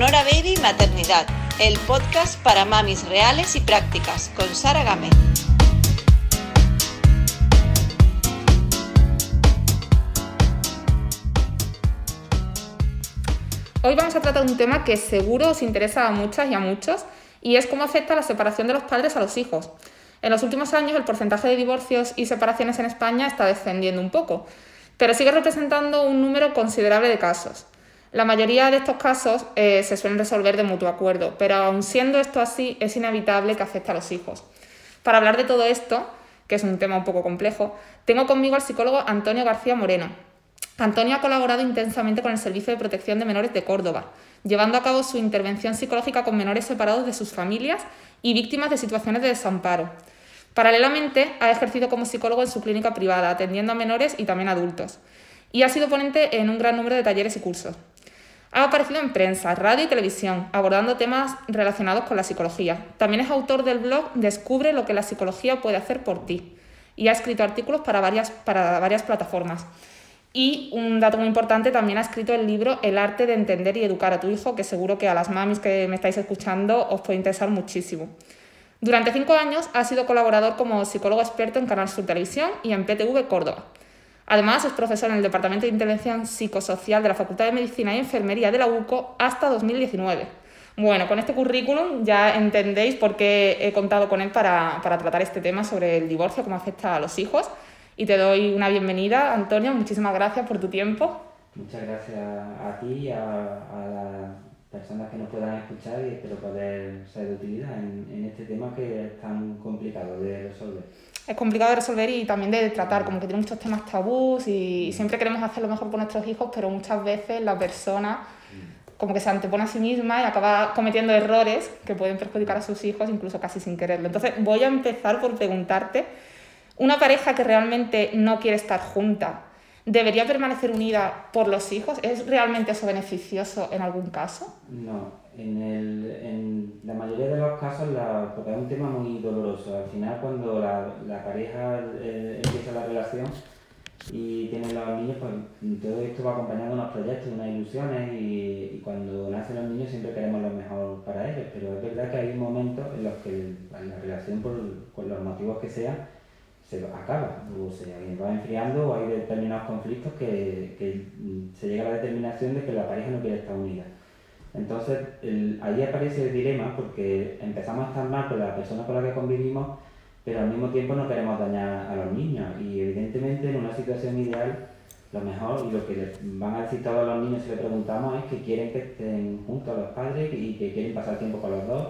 Sonora Baby Maternidad, el podcast para mamis reales y prácticas, con Sara Gámez. Hoy vamos a tratar un tema que seguro os interesa a muchas y a muchos, y es cómo afecta la separación de los padres a los hijos. En los últimos años el porcentaje de divorcios y separaciones en España está descendiendo un poco, pero sigue representando un número considerable de casos. La mayoría de estos casos eh, se suelen resolver de mutuo acuerdo, pero aun siendo esto así, es inevitable que afecte a los hijos. Para hablar de todo esto, que es un tema un poco complejo, tengo conmigo al psicólogo Antonio García Moreno. Antonio ha colaborado intensamente con el Servicio de Protección de Menores de Córdoba, llevando a cabo su intervención psicológica con menores separados de sus familias y víctimas de situaciones de desamparo. Paralelamente, ha ejercido como psicólogo en su clínica privada, atendiendo a menores y también adultos, y ha sido ponente en un gran número de talleres y cursos. Ha aparecido en prensa, radio y televisión, abordando temas relacionados con la psicología. También es autor del blog Descubre lo que la psicología puede hacer por ti y ha escrito artículos para varias, para varias plataformas. Y un dato muy importante, también ha escrito el libro El arte de entender y educar a tu hijo, que seguro que a las mamis que me estáis escuchando os puede interesar muchísimo. Durante cinco años ha sido colaborador como psicólogo experto en Canal Sur Televisión y en PTV Córdoba. Además, es profesor en el Departamento de Intervención Psicosocial de la Facultad de Medicina y Enfermería de la UCO hasta 2019. Bueno, con este currículum ya entendéis por qué he contado con él para, tratar este tema sobre el divorcio, cómo afecta a los hijos. Y te doy una bienvenida, Antonio. Muchísimas gracias por tu tiempo. Muchas gracias a ti a, a personas que nos puedan escuchar y espero poder ser de utilidad en, este tema que es tan complicado de resolver. Es complicado de resolver y también de tratar, como que tiene muchos temas tabús y siempre queremos hacer lo mejor por nuestros hijos, pero muchas veces la persona como que se antepone a sí misma y acaba cometiendo errores que pueden perjudicar a sus hijos incluso casi sin quererlo. Entonces voy a empezar por preguntarte, una pareja que realmente no quiere estar junta, ¿Debería permanecer unida por los hijos? ¿Es realmente eso beneficioso en algún caso? No, en, el, en la mayoría de los casos, la, porque es un tema muy doloroso. Al final, cuando la, la pareja eh, empieza la relación y tienen los niños, pues todo esto va acompañando unos proyectos, unas ilusiones y, y, cuando nacen los niños siempre queremos lo mejor para ellos. Pero es verdad que hay momentos en los que la relación, por, por los motivos que sean, se acaba, o se va enfriando o hay determinados conflictos que, que, se llega a la determinación de que la pareja no quiere estar unida. Entonces, ahí aparece el dilema porque empezamos a estar mal con la persona con la que convivimos, pero al mismo tiempo no queremos dañar a los niños. Y evidentemente en una situación ideal, lo mejor y lo que van a decir todos los niños si le preguntamos es que quieren que estén juntos los padres y que quieren pasar tiempo con los dos.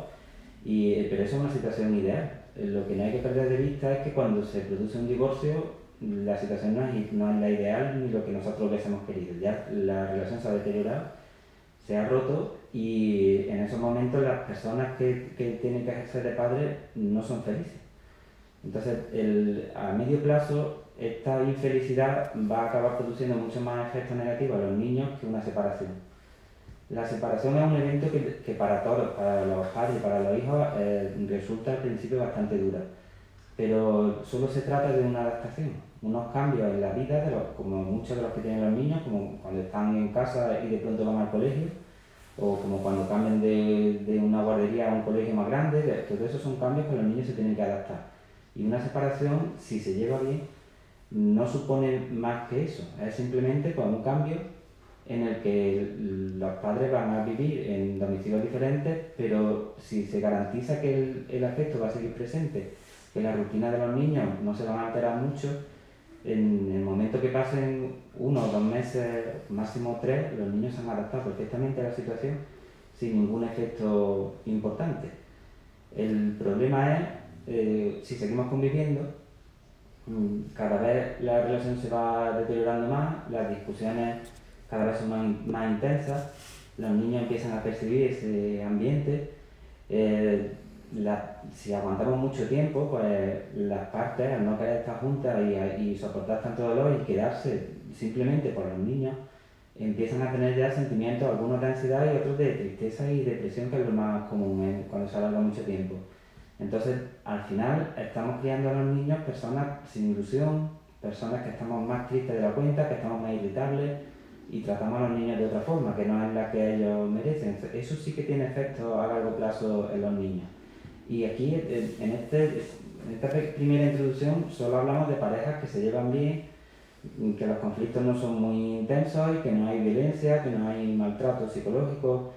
Y, pero eso es una situación ideal eh, lo que no hay que perder de vista es que cuando se produce un divorcio, la situación no es, no es la ideal ni lo que nosotros hubiésemos querido. Ya la relación se ha deteriorado, se ha roto y en esos momentos las personas que, que tienen que ejercer de padre no son felices. Entonces, el, a medio plazo, esta infelicidad va a acabar produciendo mucho más efectos negativos a los niños que una separación. La separación es un evento que, que para todos, para los padres y para los hijos, eh, resulta al principio bastante dura. Pero solo se trata de una adaptación, unos cambios en la vida, de los, como muchos de los que tienen los niños, como cuando están en casa y de pronto van al colegio, o como cuando cambian de, de una guardería a un colegio más grande, todos esos son cambios que los niños se tienen que adaptar. Y una separación, si se lleva bien, no supone más que eso, es simplemente con un cambio en el que los padres van a vivir en domicilios diferentes, pero si se garantiza que el, el, afecto va a seguir presente, que la rutina de los niños no se van a alterar mucho, en el momento que pasen uno o dos meses, máximo tres, los niños se han adaptado perfectamente a la situación sin ningún efecto importante. El problema es, eh, si seguimos conviviendo, mm, cada vez la relación se va deteriorando más, las discusiones cada vez son más, más intensas, los niños empiezan a percibir ese ambiente. Eh, si aguantamos mucho tiempo, pues las partes, al no querer estar juntas y, soportar tanto dolor y quedarse simplemente por los niños, empiezan a tener ya sentimientos, algunos de ansiedad y otros de tristeza y depresión, que es lo más común cuando se alarga mucho tiempo. Entonces, al final, estamos criando a los niños personas sin ilusión, personas que estamos más tristes de la cuenta, que estamos más irritables, y tratamos a los niños de otra forma, que no es la que ellos merecen. Eso sí que tiene efecto a largo plazo en los niños. Y aquí, en, este, esta primera introducción, solo hablamos de parejas que se llevan bien, que los conflictos no son muy intensos y que no hay violencia, que no hay maltrato psicológico.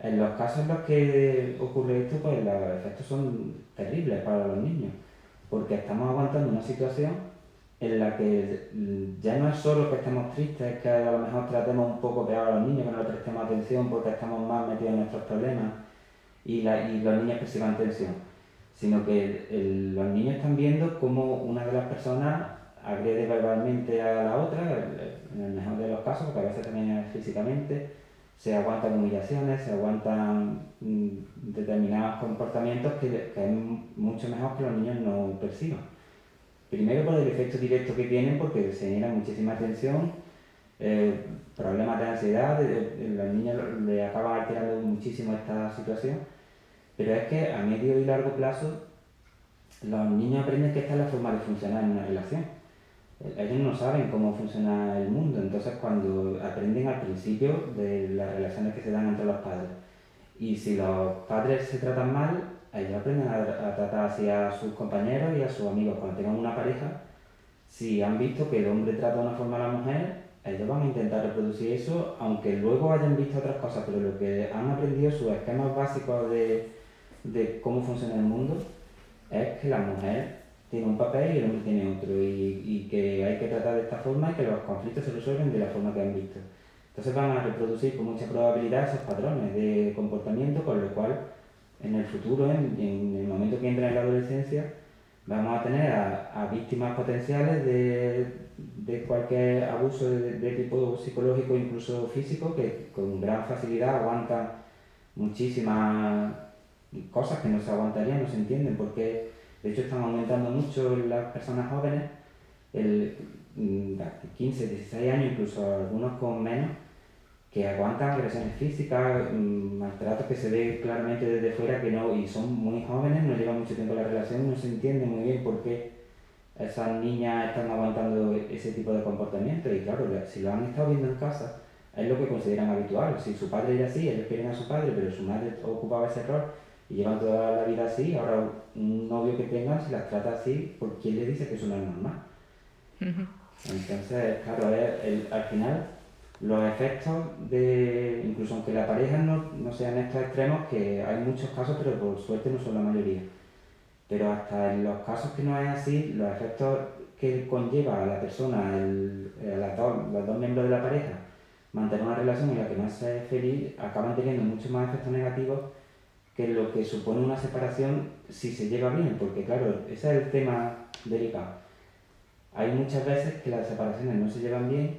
En los casos en los que ocurre esto, pues los efectos son terribles para los niños, porque estamos aguantando una situación en la que ya no es solo que estemos tristes, que a lo mejor tratemos un poco peor a los niños, que no les prestemos atención porque estamos más metidos en nuestros problemas y, y los niños perciban tensión, sino que los niños están viendo cómo una de las personas agrede verbalmente a la otra, en el mejor de los casos, porque a veces también es físicamente, se aguantan humillaciones, se aguantan mm, determinados comportamientos que, que, es mucho mejor que los niños no perciban. Primero por el efecto directo que tienen, porque se genera muchísima tensión, eh, problemas de ansiedad, los niños le acaban alterando muchísimo esta situación, pero es que a medio y largo plazo los niños aprenden que esta es la forma de funcionar en una relación. Ellos no saben cómo funciona el mundo, entonces cuando aprenden al principio de las relaciones que se dan entre los padres, y si los padres se tratan mal, ellos aprenden a, tratar así a sus compañeros y a sus amigos. Cuando tengan una pareja, si han visto que el hombre trata de una forma a la mujer, ellos van a intentar reproducir eso, aunque luego hayan visto otras cosas, pero lo que han aprendido, sus esquemas básicos de, de cómo funciona el mundo, es que la mujer tiene un papel y el hombre tiene otro, y, y, que hay que tratar de esta forma y que los conflictos se resuelven de la forma que han visto. Entonces van a reproducir con mucha probabilidad esos patrones de comportamiento, con lo cual en el futuro, en, en el momento que entra en la adolescencia, vamos a tener a, a víctimas potenciales de, de cualquier abuso de, tipo psicológico, incluso físico, que con gran facilidad aguantan muchísimas cosas que no se aguantarían, no se entienden, porque de hecho, están aumentando mucho las personas jóvenes, el, 15, mm, 16 años, incluso algunos con menos, que aguantan agresiones físicas, mm, maltratos que se ve claramente desde fuera que no, y son muy jóvenes, no llevan mucho tiempo la relación, no se entiende muy bien por qué esas niñas están aguantando ese tipo de comportamiento. Y claro, si lo han estado viendo en casa, es lo que consideran habitual. Si su padre era así, ellos quieren a su padre, pero su madre ocupaba ese rol, y llevan toda la vida así, ahora un novio que tengan, si las trata así, ¿por quién le dice que eso no es normal? Entonces, claro, al final los efectos de, incluso aunque la pareja no, no sean estos extremos, que hay muchos casos, pero por suerte no son la mayoría, pero hasta en los casos que no es así, los efectos que conlleva a la persona, el, a las dos, los dos miembros de la pareja, mantener una relación en la que no se es feliz, acaban teniendo muchos más efectos negativos que lo que supone una separación si se lleva bien, porque claro, ese es el tema delicado. Hay muchas veces que las separaciones no se llevan bien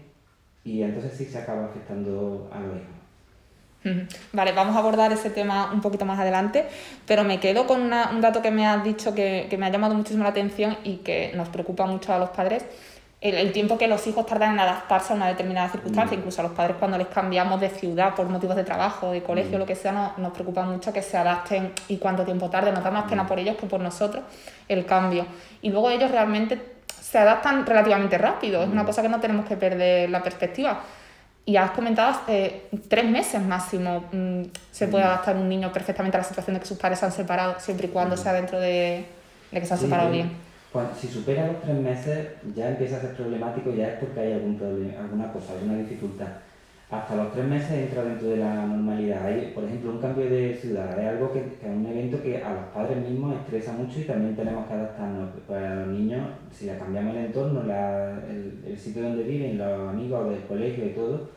y entonces sí se acaba afectando a los hijos. Vale, vamos a abordar ese tema un poquito más adelante, pero me quedo con un dato que me has dicho que, que me ha llamado muchísimo la atención y que nos preocupa mucho a los padres, el, tiempo que los hijos tardan en adaptarse a una determinada circunstancia, mm. incluso a los padres cuando les cambiamos de ciudad por motivos de trabajo, de colegio, mm. lo que sea, nos, nos, preocupa mucho que se adapten y cuánto tiempo tarde, nos da más pena mm. por ellos que por nosotros el cambio. Y luego ellos realmente se adaptan relativamente rápido, es una cosa que no tenemos que perder la perspectiva. Y has comentado, eh, tres meses máximo se puede adaptar un niño perfectamente a la situación de que sus padres se han separado, siempre y cuando sea dentro de, de que se han separado bien si supera los tres meses ya empieza a ser problemático, ya es porque hay algún problema, alguna cosa, alguna dificultad. Hasta los tres meses entra dentro de la normalidad. Hay, por ejemplo, un cambio de ciudad, es algo que, es un evento que a los padres mismos estresa mucho y también tenemos que adaptarnos. Para los niños, si le cambiamos el entorno, el, el sitio donde viven, los amigos del colegio y todo,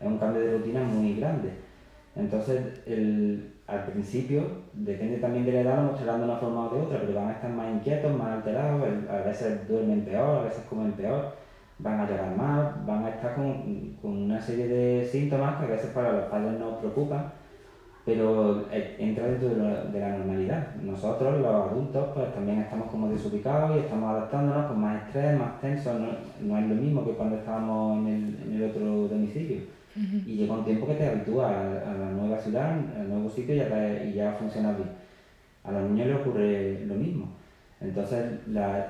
es un cambio de rutina muy grande. Entonces, el, al principio, depende también de la edad, lo mostrarán de una forma o de otra, pero van a estar más inquietos, más alterados, a veces duermen peor, a veces comen peor, van a llorar más, van a estar con, con una serie de síntomas que a veces para los padres nos preocupan, pero eh, entra dentro de, la normalidad. Nosotros, los adultos, pues también estamos como desubicados y estamos adaptándonos con más estrés, más tenso, no, no es lo mismo que cuando estábamos en el, en el otro domicilio. Y llega un tiempo que te habitúas a, la nueva ciudad, al nuevo sitio y ya, funciona bien. A los niños les ocurre lo mismo. Entonces, la,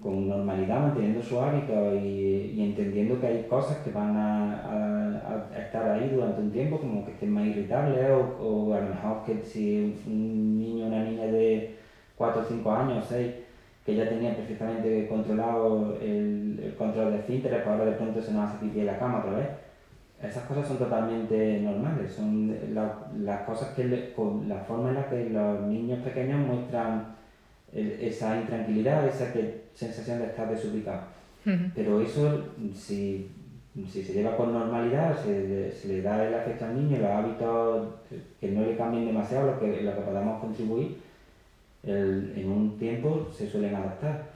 con normalidad, manteniendo su hábito y, y, entendiendo que hay cosas que van a, estar ahí durante un tiempo, como que estén más irritables o, o a lo mejor que si un niño una niña de 4 o 5 años, 6, que ya tenía perfectamente controlado el, el control de esfínteres, pues ahora de pronto se nos hace pipí en la cama otra vez. Esas cosas son totalmente normales, son las cosas que, con la forma en la que los niños pequeños muestran esa intranquilidad, esa sensación de estar desubicado. Pero eso, si, si, se lleva con normalidad, se, se, le da el afecto al niño, los hábitos que no le cambien demasiado, lo que, lo que podamos contribuir, el, en un tiempo se suelen adaptar.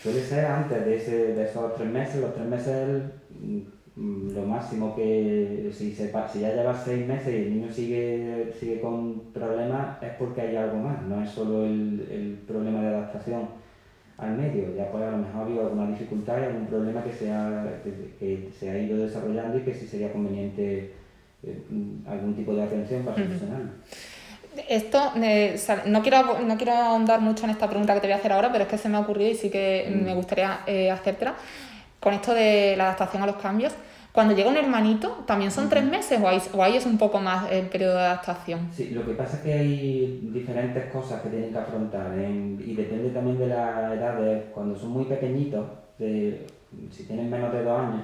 Suele ser antes de, ese, de esos tres meses, los tres meses lo máximo que si, se, si ya lleva seis meses y el niño sigue, sigue con problemas es porque hay algo más, no es solo el, el problema de adaptación al medio, ya puede a lo mejor haber alguna dificultad y algún problema que se, ha, que, se ha ido desarrollando y que sí sería conveniente eh, algún tipo de atención para solucionarlo. Esto, eh, no, quiero, no quiero ahondar mucho en esta pregunta que te voy a hacer ahora, pero es que se me ha ocurrido y sí que mm. me gustaría eh, hacértela. Con esto de la adaptación a los cambios, cuando llega un hermanito, ¿también son tres meses o ahí, o ahí es un poco más el periodo de adaptación? Sí, lo que pasa es que hay diferentes cosas que tienen que afrontar y depende también de la edad. De, cuando son muy pequeñitos, de, si tienen menos de dos años,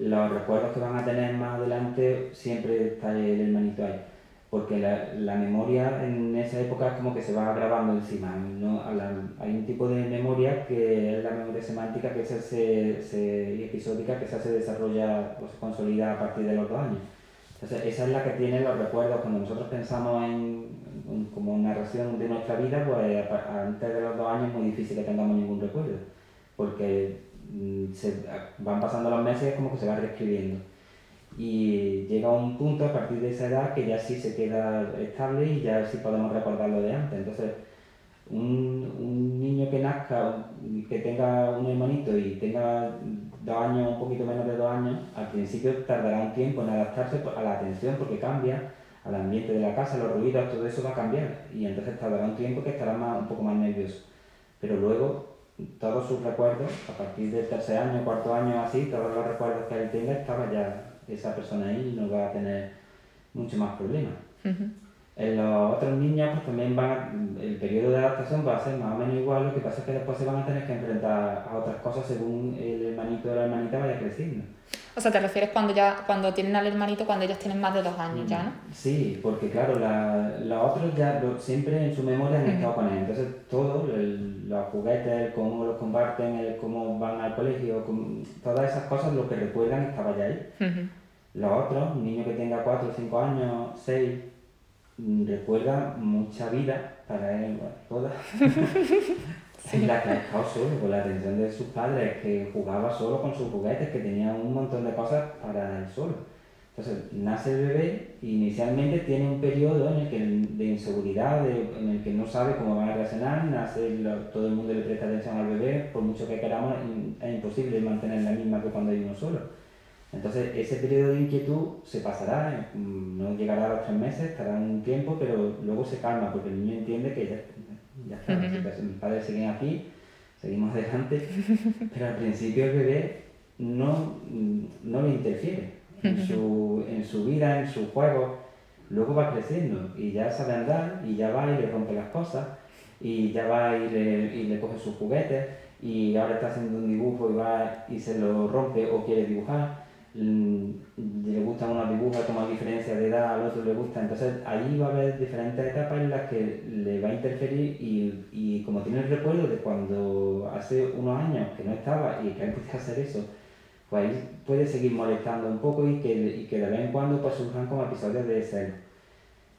los recuerdos que van a tener más adelante siempre está el hermanito ahí porque la, la, memoria en esa época es como que se va grabando encima. ¿no? hay un tipo de memoria que es la memoria semántica, que es se, se, episódica, que se desarrolla o se consolida a partir de los dos años. Entonces, esa es la que tiene los recuerdos. Cuando nosotros pensamos en, como narración de nuestra vida, pues antes de los dos años es muy difícil que tengamos ningún recuerdo, porque mm, se, van pasando los meses y es como que se va reescribiendo y llega un punto a partir de esa edad que ya sí se queda estable y ya sí podemos recordar lo de antes. Entonces, un, un niño que nazca, que tenga un hermanito y tenga dos años, un poquito menos de dos años, al principio tardará un tiempo en adaptarse a la atención porque cambia, al ambiente de la casa, los ruidos, todo eso va a cambiar y entonces tardará un tiempo que estará más, un poco más nervioso. Pero luego todos sus recuerdos, a partir del tercer año, cuarto año así, todos los recuerdos que él tenga estaban ya esa persona ahí no va a tener mucho más problemas. En los otros niños pues también van el periodo de adaptación va a ser más o menos igual, lo que pasa es que después se van a tener que enfrentar a otras cosas según el hermanito o la hermanita vaya creciendo. O sea, te refieres cuando ya cuando tienen al hermanito cuando ellos tienen más de dos años ya, ¿no? Sí, porque claro, la, los otros ya siempre en su memoria han estado con él. Entonces todo, los juguetes, cómo los comparten, cómo van al colegio, todas esas cosas, lo que recuerdan estaba ya ahí. Los otros, un niño que tenga 4, 5 años, 6, mm, recuerda mucha vida para él, bueno, toda. sí. la que ha estado solo, con la atención de sus padres, que jugaba solo con sus juguetes, que tenía un montón de cosas para él solo. Entonces, nace el bebé y inicialmente tiene un periodo en el que, de inseguridad, en el que no sabe cómo va a reaccionar, nace, todo el mundo le presta atención al bebé, por mucho que queramos, es imposible mantener la misma que cuando hay uno solo. Entonces, ese periodo de inquietud se pasará, mm, no llegará a los tres meses, estará un tiempo, pero luego se calma porque el niño entiende que ya, está, mis padres siguen aquí, seguimos adelante, pero al principio el bebé no, no le interfiere en su, en su vida, en su juego, luego va creciendo y ya sabe andar y ya va y le rompe las cosas y ya va y le, y le coge sus juguetes y ahora está haciendo un dibujo y va y se lo rompe o quiere dibujar. Mm, le gustan unos dibujos como diferencia de edad, al otro le gusta, entonces ahí va a haber diferentes etapas en las que le va a interferir y, y como tiene el recuerdo de cuando hace unos años que no estaba y que empecé a hacer eso, pues ahí puede seguir molestando un poco y que, y que de vez en cuando pues surjan como episodios de ese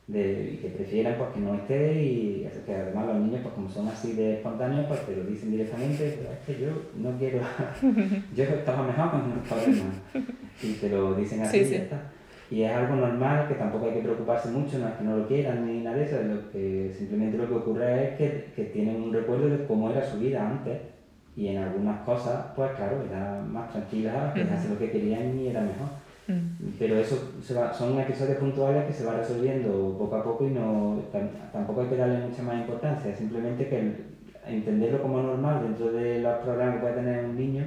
de, y que prefieran pues, que no esté y que además los niños pues como son así de espontáneos pues te lo dicen directamente pero es que yo no quiero yo estaba mejor cuando no estaba y te lo dicen así y ya está. Y es algo normal que tampoco hay que preocuparse mucho no es que no lo quieran ni nada de eso lo que simplemente lo que ocurre es que, que tienen un recuerdo de cómo era su vida antes. Y en algunas cosas pues claro era más tranquila que hacer lo que querían y era mejor Mm. Pero eso se va, son episodios puntuales que se va resolviendo poco a poco y no tampoco hay que darle mucha más importancia, simplemente que entenderlo como normal dentro de los problemas que puede tener un niño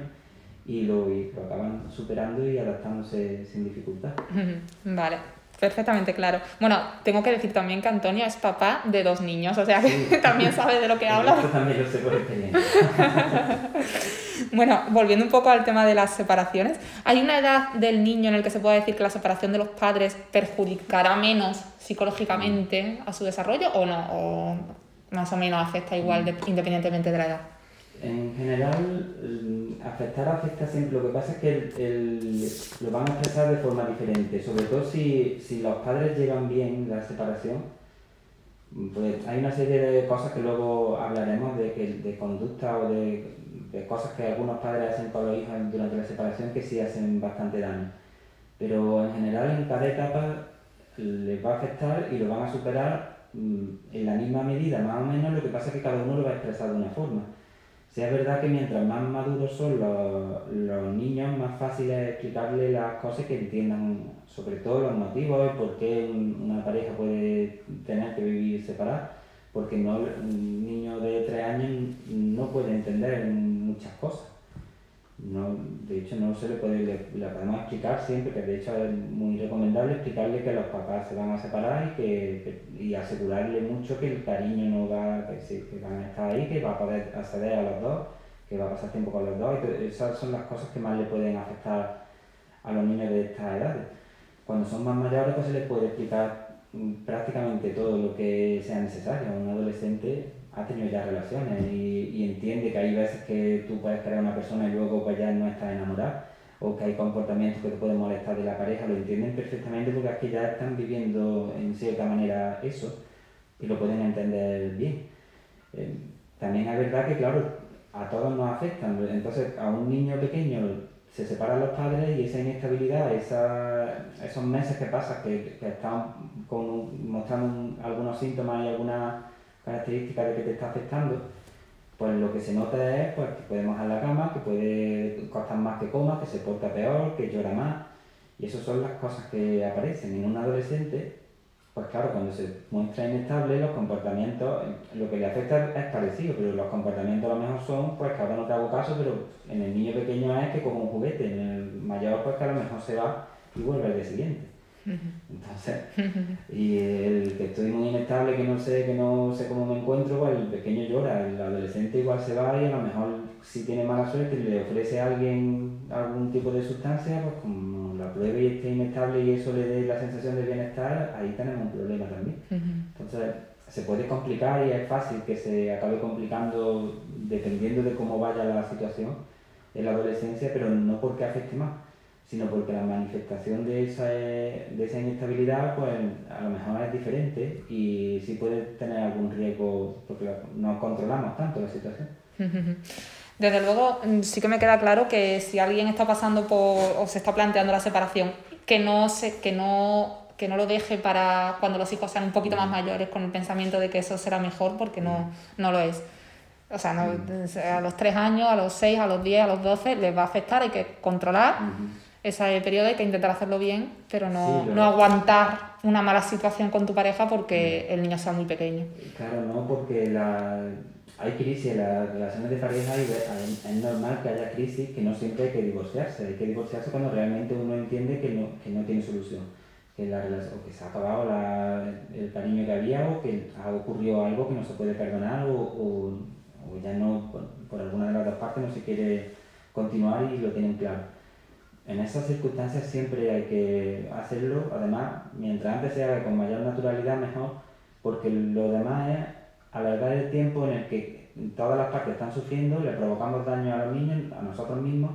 y lo, y lo acaban superando y adaptándose sin dificultad. Vale, perfectamente claro. Bueno, tengo que decir también que Antonio es papá de dos niños, o sea que también sabe de lo que habla. También lo sé por experiencia. bueno, volviendo un poco al tema de las separaciones, ¿hay una edad del niño en el que se puede decir que la separación de los padres perjudicará menos psicológicamente a su desarrollo o no? ¿O más o menos afecta igual independientemente de la edad? En general, afectar afecta siempre. Lo que pasa es que lo van a expresar de forma diferente. Sobre todo si, si los padres llevan bien la separación, pues hay una serie de cosas que luego hablaremos de, de conducta o de, de, cosas que algunos padres hacen con los hijos durante la separación que sí hacen bastante daño. Pero en general en cada etapa les va a afectar y lo van a superar mm, en la misma medida, más o menos, lo que pasa es que cada uno lo va a expresar de una forma. Si es verdad que mientras más maduros son los, los niños, más fácil es explicarles las cosas que entiendan, sobre todo los motivos y por qué una pareja puede tener que vivir separada, porque no, un niño de tres años no puede entender muchas cosas. No, de hecho, no se le puede, le, podemos explicar siempre, que de hecho es muy recomendable explicarle que los papás se van a separar y, que, y asegurarle mucho que el cariño no va, que, que van a estar ahí, que va a poder acceder a los dos, que va a pasar tiempo con los dos. Esas son las cosas que más le pueden afectar a los niños de estas edades. Cuando son más mayores, pues se les puede explicar prácticamente todo lo que sea necesario. Un adolescente ha tenido ya relaciones y, y, entiende que hay veces que tú puedes a una persona y luego pues ya no estás enamorado o que hay comportamientos que te pueden molestar de la pareja, lo entienden perfectamente porque es que ya están viviendo en cierta manera eso y lo pueden entender bien. Eh, también es verdad que, claro, a todos nos afectan. Entonces, a un niño pequeño se separan los padres y esa inestabilidad, esa, esos meses que pasas que, que están con, mostrando algunos síntomas y algunas características de que te está afectando, pues lo que se nota es pues, que puede mojar la cama, que puede costar más que coma, que se porta peor, que llora más. Y esas son las cosas que aparecen en un adolescente. Pues claro, cuando se muestra inestable, los comportamientos, lo que le afecta es parecido, pero los comportamientos a lo mejor son, pues que ahora no te hago caso, pero en el niño pequeño es que como un juguete, en el mayor pues que a lo mejor se va y vuelve al día siguiente. Entonces, y el que estoy muy inestable, que no sé, que no sé cómo me encuentro, pues el pequeño llora, el adolescente igual se va y a lo mejor si tiene mala suerte le ofrece a alguien algún tipo de sustancia, pues como la pruebe y esté inestable y eso le dé la sensación de bienestar, ahí tenemos un problema también. Entonces, se puede complicar y es fácil que se acabe complicando dependiendo de cómo vaya la situación en la adolescencia, pero no porque afecte más sino porque la manifestación de esa, de esa inestabilidad pues a lo mejor es diferente y sí puede tener algún riesgo porque no controlamos tanto la situación. Desde luego, mm, sí que me queda claro que si alguien está pasando por o se está planteando la separación, que no, se, que no, que no lo deje para cuando los hijos sean un poquito más mm. mayores con el pensamiento de que eso será mejor, porque no, mm. no lo es. O sea, a los 3 años, a los 6, a los 10, a los 12 les va a afectar, hay que controlar ese periodo hay que intentar hacerlo bien, pero no, no aguantar una mala situación con tu pareja porque el niño sea muy pequeño. Claro, no, porque la, hay crisis en las relaciones de pareja y es normal que haya crisis, que no siempre hay que divorciarse. Hay que divorciarse cuando realmente uno entiende que no, que no tiene solución. Que, la o que se ha acabado la, el cariño que había o que ha ocurrido algo que no se puede perdonar o, o, o ya no, por, por alguna de las dos partes no se quiere continuar y lo tienen claro en esas circunstancias siempre hay que hacerlo, además, mientras antes se haga con mayor naturalidad mejor, porque lo demás es alargar el tiempo en el que todas las partes están sufriendo, le provocamos daño a los niños, a nosotros mismos,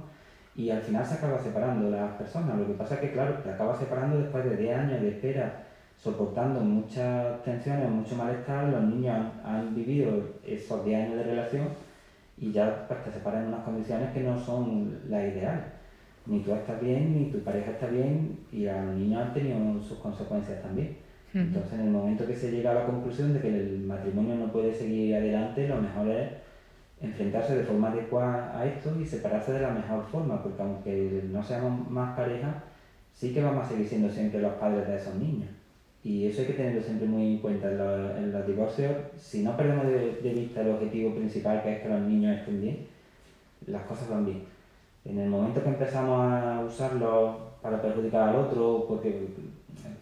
y al final se acaba separando las personas. Lo que pasa es que, claro, te acaba separando después de 10 años de espera, soportando muchas tensiones, mucho malestar, los niños han, vivido esos 10 años de relación y ya pues, te separan en unas condiciones que no son las ideales ni tú estás bien, ni tu pareja está bien, y a los niños han tenido sus consecuencias también. Entonces, en el momento que se llega a la conclusión de que el matrimonio no puede seguir adelante, lo mejor es enfrentarse de forma adecuada a esto y separarse de la mejor forma, porque aunque no seamos más pareja, sí que vamos a seguir siendo siempre los padres de esos niños. Y eso hay que tenerlo siempre muy en cuenta en los, en los divorcios. Si no perdemos de, de, vista el objetivo principal, que es que los niños estén bien, las cosas van bien. En el momento que empezamos a usarlos para perjudicar al otro, porque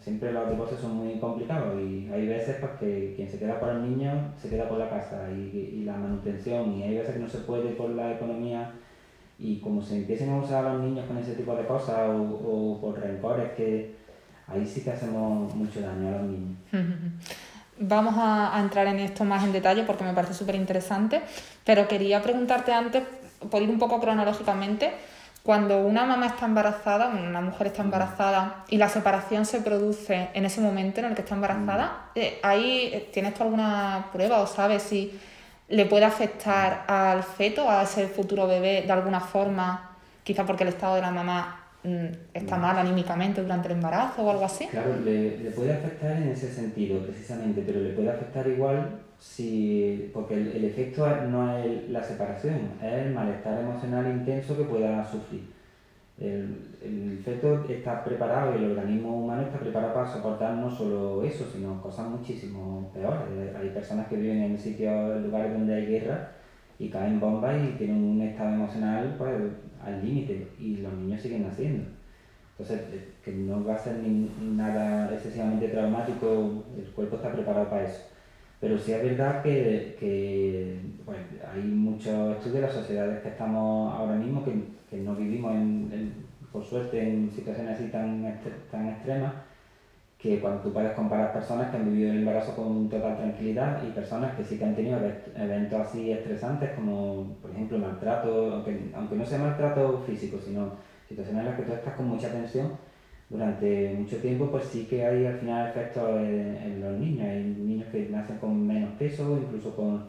siempre los divorcios son muy complicados y hay veces pues, que quien se queda por el niño se queda por la casa y, y la manutención y hay veces que no se puede por la economía y como se empiecen a usar a los niños con ese tipo de cosas o, o por rencores que ahí sí que hacemos mucho daño a los niños. Vamos a, a entrar en esto más en detalle porque me parece súper interesante, pero quería preguntarte antes, por ir un poco cronológicamente, cuando una mamá está embarazada, una mujer está embarazada y la separación se produce en ese momento en el que está embarazada, eh, ¿ahí eh, tienes tú alguna prueba o sabes si le puede afectar al feto, a ese futuro bebé de alguna forma, quizá porque el estado de la mamá mm, está mal anímicamente durante el embarazo o algo así? Claro, le, le puede afectar en ese sentido precisamente, pero le puede afectar igual si, porque el, el, efecto no es la separación, es el malestar emocional intenso que pueda sufrir. El, el, feto está preparado y el organismo humano está preparado para soportar no solo eso, sino cosas muchísimo peores. Hay personas que viven en sitios, lugares donde hay guerra y caen bombas y tienen un estado emocional pues, al límite y los niños siguen naciendo. Entonces, que no va a ser ni nada excesivamente traumático, el cuerpo está preparado para eso. Pero sí es verdad que, que bueno, hay muchos estudios de las sociedades que estamos ahora mismo que, que no vivimos, en, en, por suerte, en situaciones así tan, tan extremas, que cuando tú puedes comparar personas que han vivido el embarazo con total tranquilidad y personas que sí que han tenido eventos así estresantes como, por ejemplo, maltrato, aunque, aunque no sea maltrato físico, sino situaciones en las que tú estás con mucha tensión, durante mucho tiempo, pues sí que hay al final efectos en, los niños. Hay niños que nacen con menos peso, incluso con,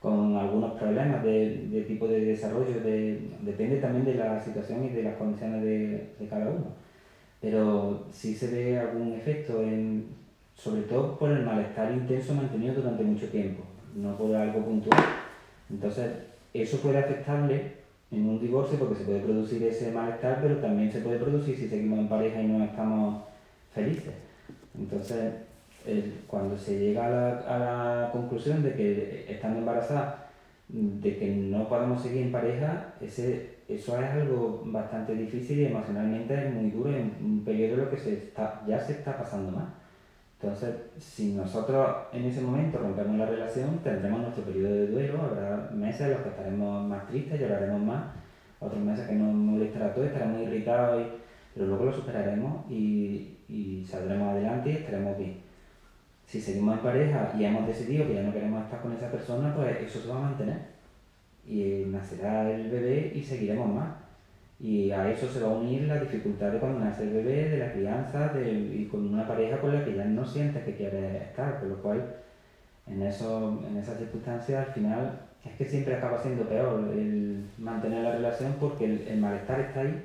con algunos problemas de, tipo de desarrollo, de, depende también de la situación y de las condiciones de, cada uno. Pero sí se ve algún efecto, sobre todo por el malestar intenso mantenido durante mucho tiempo, no por algo puntual. Entonces, eso puede afectarle en un divorcio porque se puede producir ese malestar, pero también se puede producir si seguimos en pareja y no estamos felices. Entonces, cuando se llega a la, a la, conclusión de que estando embarazada, de que no podemos seguir en pareja, ese, eso es algo bastante difícil y emocionalmente es muy duro, en un periodo en lo que se está, ya se está pasando más. Entonces, si nosotros en ese momento rompemos la relación, tendremos nuestro periodo de duelo, habrá meses en los que estaremos más tristes, lloraremos más, otros meses que nos molestará todo, estaremos irritados, y, pero luego lo superaremos y, y saldremos adelante y estaremos bien. Si seguimos en pareja y hemos decidido que ya no queremos estar con esa persona, pues eso se va a mantener. Y nacerá el bebé y seguiremos más. Y a eso se va a unir la dificultad de cuando nace el bebé, de la crianza de, y con una pareja con la que ya no sientes que quieres estar, por lo cual en, eso, en esas circunstancias al final es que siempre acaba siendo peor el mantener la relación porque el, el malestar está ahí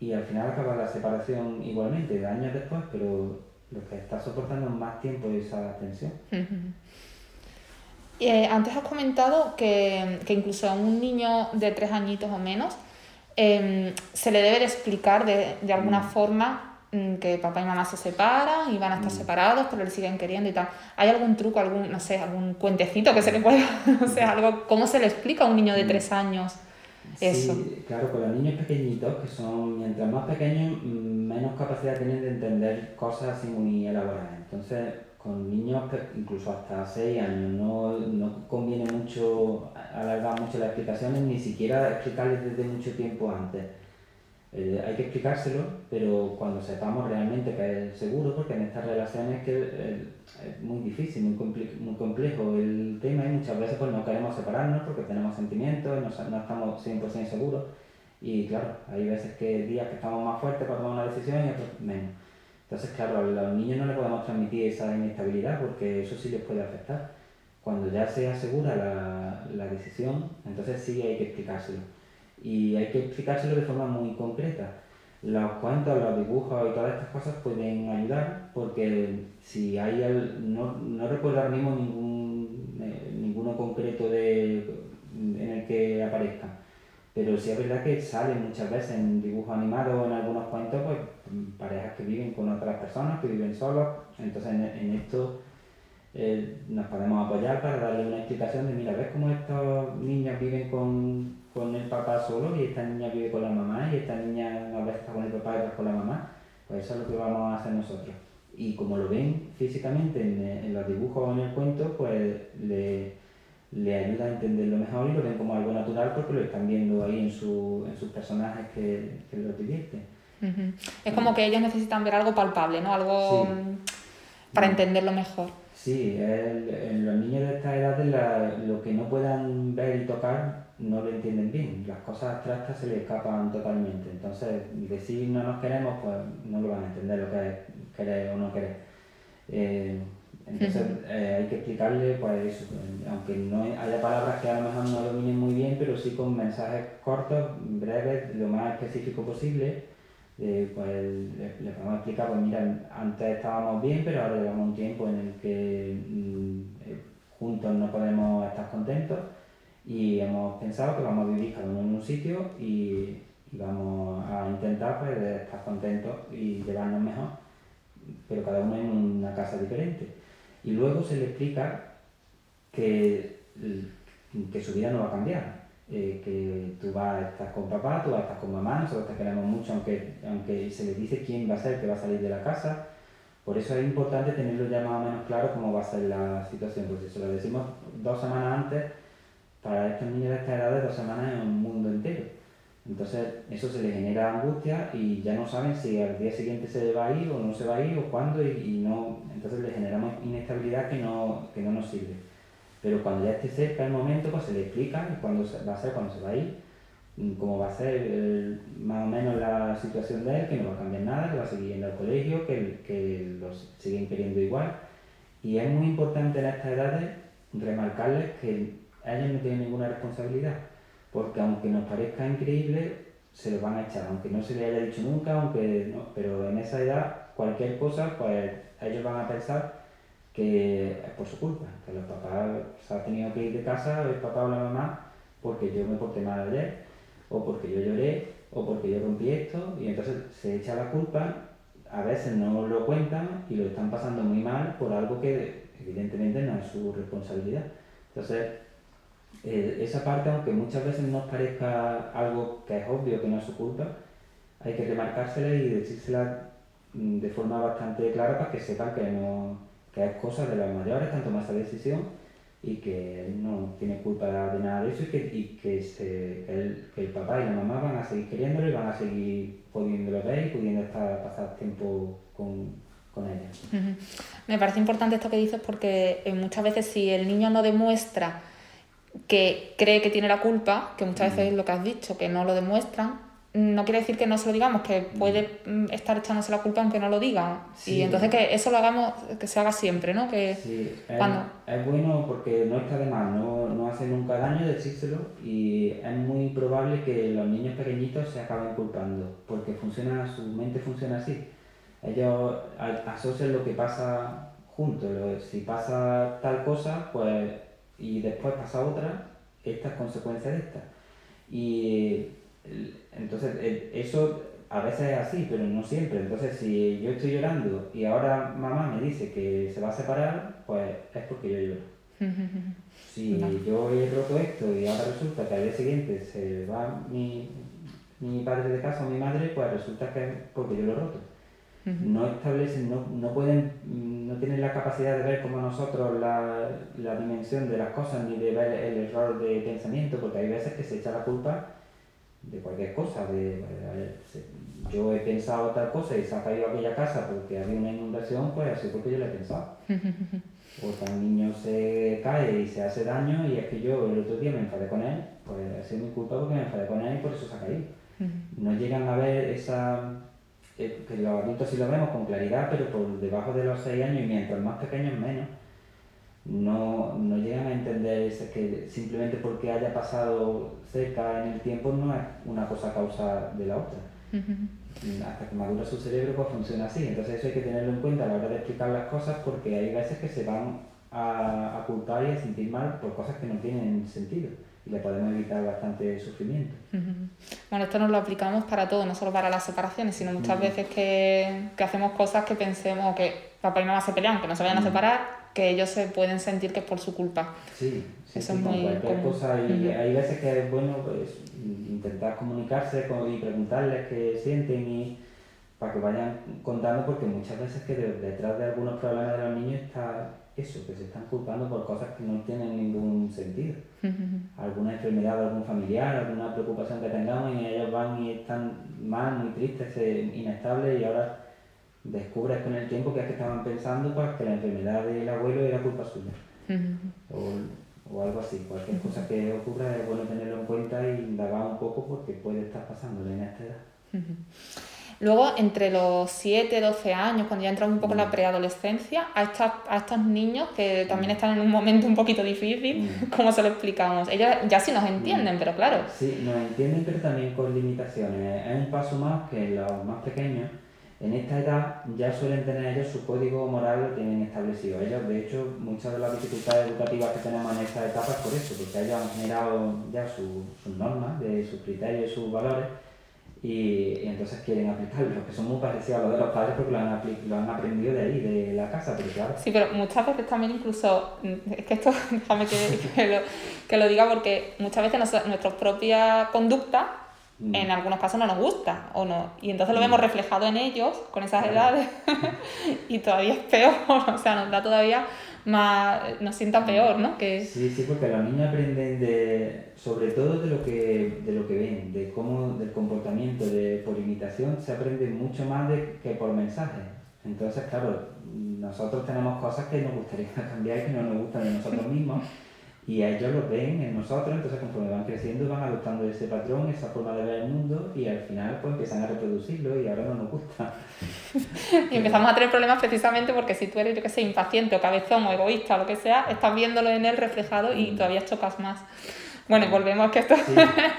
y al final acaba la separación igualmente, años después, pero lo que está soportando más tiempo es esa tensión. Eh, antes has comentado que, que incluso a un niño de tres añitos o menos, eh, se le debe de explicar de, de alguna mm. forma mm, que papá y mamá se separan y van a estar mm. separados, pero le siguen queriendo y tal. ¿Hay algún truco, algún, no sé, algún cuentecito que se le pueda, no sé, algo, cómo se le explica a un niño de mm. tres años eso? Sí, claro, con los niños pequeñitos, que son, mientras más pequeños, menos capacidad tienen de entender cosas así muy elaboradas. Entonces, con niños incluso hasta 6 años no, no conviene mucho alargar mucho las explicaciones, ni siquiera explicarles desde mucho tiempo antes. Eh, hay que explicárselo, pero cuando sepamos realmente que es seguro, porque en estas relaciones que eh, es muy difícil, muy complejo el tema y muchas veces pues no queremos separarnos porque tenemos sentimientos, no, no estamos 100% seguros y claro, hay veces que días que estamos más fuertes para tomar una decisión y otros menos. Entonces, claro, a los niños no les podemos transmitir esa inestabilidad porque eso sí les puede afectar. Cuando ya se asegura la, la decisión, entonces sí hay que explicárselo. Y hay que explicárselo de forma muy concreta. Los cuentos, los dibujos y todas estas cosas pueden ayudar porque si hay, el, no, no recuerdo ahora mismo ningún, eh, ninguno concreto de, en el que aparezca pero sí es verdad que sale muchas veces en dibujos animados o en algunos cuentos, pues parejas que viven con otras personas, que viven solos, entonces en, esto eh, nos podemos apoyar para darle una explicación de, mira, ves cómo estos niños viven con, con el papá solo y esta niña vive con la mamá y esta niña a veces está con el papá y otra con la mamá, pues eso es lo que vamos a hacer nosotros. Y como lo ven físicamente en, en los dibujos o en el cuento, pues le le ayuda a entenderlo mejor y lo ven como algo natural porque lo están viendo ahí en, su, en sus personajes que, que los divierten. Es como que ellos necesitan ver algo palpable, ¿no? Algo mm, para entenderlo mejor. Sí, en los niños de esta edad lo que no puedan ver y tocar no lo entienden bien. Las cosas abstractas se les escapan totalmente. Entonces, decir no nos queremos, pues no lo van a entender lo que es querer o no querer. Eh, entonces eh, hay que explicarle, pues eso, aunque no haya palabras que a lo mejor no dominen muy bien, pero sí con mensajes cortos, breves, lo más específico posible, eh, pues le, podemos explicar, pues mira, antes estábamos bien, pero ahora llevamos un tiempo en el que mm, eh, juntos no podemos estar contentos y hemos pensado que vamos a vivir cada uno en un sitio y, vamos a intentar pues, estar contentos y llevarnos mejor, pero cada uno en una casa diferente. Y luego se le explica que, que su vida no va a cambiar, eh, que tú vas a estar con papá, tú vas a estar con mamá, nosotros te queremos mucho, aunque, aunque se le dice quién va a ser que va a salir de la casa. Por eso es importante tenerlo ya más o menos claro cómo va a ser la situación, porque si se lo decimos dos semanas antes, para estos niños de esta edad, dos semanas es un mundo entero. Entonces eso se les genera angustia y ya no saben si al día siguiente se va a ir o no se va a ir o cuándo y, no, entonces les generamos inestabilidad que no, que no nos sirve. Pero cuando ya esté cerca el momento, pues se le explica cuándo va a ser, cuándo se va a ir, mm, cómo va a ser más o menos la situación de él, que no va a cambiar nada, que va a seguir yendo al colegio, que, que los siguen queriendo igual. Y es muy importante en estas edades remarcarles que ellos no tienen ninguna responsabilidad porque aunque nos parezca increíble, se lo van a echar, aunque no se le haya dicho nunca, aunque no, pero en esa edad cualquier cosa, pues ellos van a pensar que es por su culpa, que los papás se han tenido que ir de casa, el papá o la mamá, porque yo me porté mal ayer, o porque yo lloré, o porque yo rompí esto, y entonces se echa la culpa, a veces no lo cuentan y lo están pasando muy mal por algo que evidentemente no es su responsabilidad. Entonces, eh, esa parte, aunque muchas veces nos parezca algo que es obvio, que no es su culpa, hay que remarcársela y decírsela mm, de forma bastante clara para que sepan que, no, que es cosa de los mayores, tanto más esa decisión y que él no tiene culpa de nada de eso y que, y que, el, que, el, papá y la mamá van a seguir queriéndolo y van a seguir pudiéndolo ver y pudiendo estar, pasar tiempo con, con ella. Me parece importante esto que dices porque eh, muchas veces si el niño no demuestra que cree que tiene la culpa, que muchas veces es lo que has dicho, que no lo demuestran, no quiere decir que no se lo digamos, que puede mm, estar echándose la culpa aunque no lo digan. Y entonces que eso lo hagamos, que se haga siempre, ¿no? Que sí, es, bueno porque no está de más, no, no hace nunca daño decírselo y es muy probable que los niños pequeñitos se acaben culpando, porque funciona, su mente funciona así. Ellos asocian lo que pasa juntos, si pasa tal cosa, pues y después pasa otra, esta es consecuencia de esta. Y entonces eso a veces es así, pero no siempre. Entonces si yo estoy llorando y ahora mamá me dice que se va a separar, pues es porque yo lloro. Si yo he roto esto y ahora resulta que al día siguiente se va mi, mi padre de casa o mi madre, pues resulta que es porque yo lo he roto no establecen, no, no, pueden, no tienen la capacidad de ver como nosotros la, la, dimensión de las cosas ni de ver el error de pensamiento, porque hay veces que se echa la culpa de cualquier cosa. De, yo he pensado tal cosa y se ha caído aquella casa porque había una inundación, pues así porque yo lo he pensado. o tal niño se cae y se hace daño y es que yo el otro día me enfadé con él, pues ha sido mi culpa porque me enfadé con él y por eso se ha caído. No llegan a ver esa eh, que los adultos sí lo vemos con claridad, pero por debajo de los 6 años y mientras más pequeños menos, no, no llegan a entender que simplemente porque haya pasado cerca en el tiempo no es una cosa causa de la otra. Hasta que madura su cerebro pues funciona así. Entonces eso hay que tenerlo en cuenta a la hora de explicar las cosas porque hay veces que se van a, a culpar y a sentir mal por cosas que no tienen sentido. Y le podemos evitar bastante sufrimiento. Bueno, esto nos lo aplicamos para todo, no solo para las separaciones, sino muchas veces que, que, hacemos cosas que pensemos que papá y mamá se pelean, que no se vayan a separar, que ellos se pueden sentir que es por su culpa. Sí, sí, Eso es muy cosa, y hay veces que es bueno pues, intentar comunicarse con, y preguntarles qué sienten y para que vayan contando, porque muchas veces que detrás de algunos problemas de los niños está eso, que se están culpando por cosas que no tienen ningún sentido. Alguna enfermedad de algún familiar, alguna preocupación que tengamos y ellos van y están mal, muy tristes, eh, inestables y ahora descubres con el tiempo que es que estaban pensando pues, que la enfermedad del abuelo era culpa suya. o, o, algo así. Cualquier cosa que ocurra es bueno tenerlo en cuenta y indagar un poco porque puede estar pasando en esta edad. Luego, entre los 7, 12 años, cuando ya entran un poco en la mm. preadolescencia, a, estas, a estos niños que también mm. están en un momento un poquito difícil, mm. ¿cómo se lo explicamos? Ellos ya sí nos entienden, pero claro. Sí, nos entienden, pero también con limitaciones. Es un paso más que los más pequeños. En esta edad ya suelen tener ellos su código moral lo tienen establecido. Ellos, de hecho, muchas de las dificultades educativas que tenemos en esta etapa es por eso, porque ellos han generado ya sus normas, de sus criterios y sus valores y, entonces quieren aplicarlo, que son muy parecidos a los de los padres porque lo han, lo han aprendido de ahí, de la casa, pero claro. Sí, pero muchas veces también incluso, es que esto déjame que, que, lo, que lo diga porque muchas veces nuestra propia conducta mm. en algunos casos no nos gusta o no y entonces lo mm. vemos reflejado en ellos con esas edades y todavía es peor, o sea, nos da todavía más, nos sienta peor, ¿no? Que... Sí, sí, porque los niños aprenden de, sobre todo de lo que, de lo que ven, de cómo, del comportamiento, de, por imitación, se aprende mucho más de, que por mensajes. Entonces, claro, nosotros tenemos cosas que nos gustaría cambiar y que no nos gustan de nosotros mismos y ellos lo ven en nosotros, entonces conforme van creciendo van adoptando ese patrón, esa forma de ver el mundo y al final pues empiezan a reproducirlo y ahora no nos gusta. y empezamos a tener problemas precisamente porque si tú eres, yo que sé, impaciente o cabezón o egoísta o lo que sea, estás viéndolo en él reflejado y mm. todavía chocas más. Bueno, volvemos que esto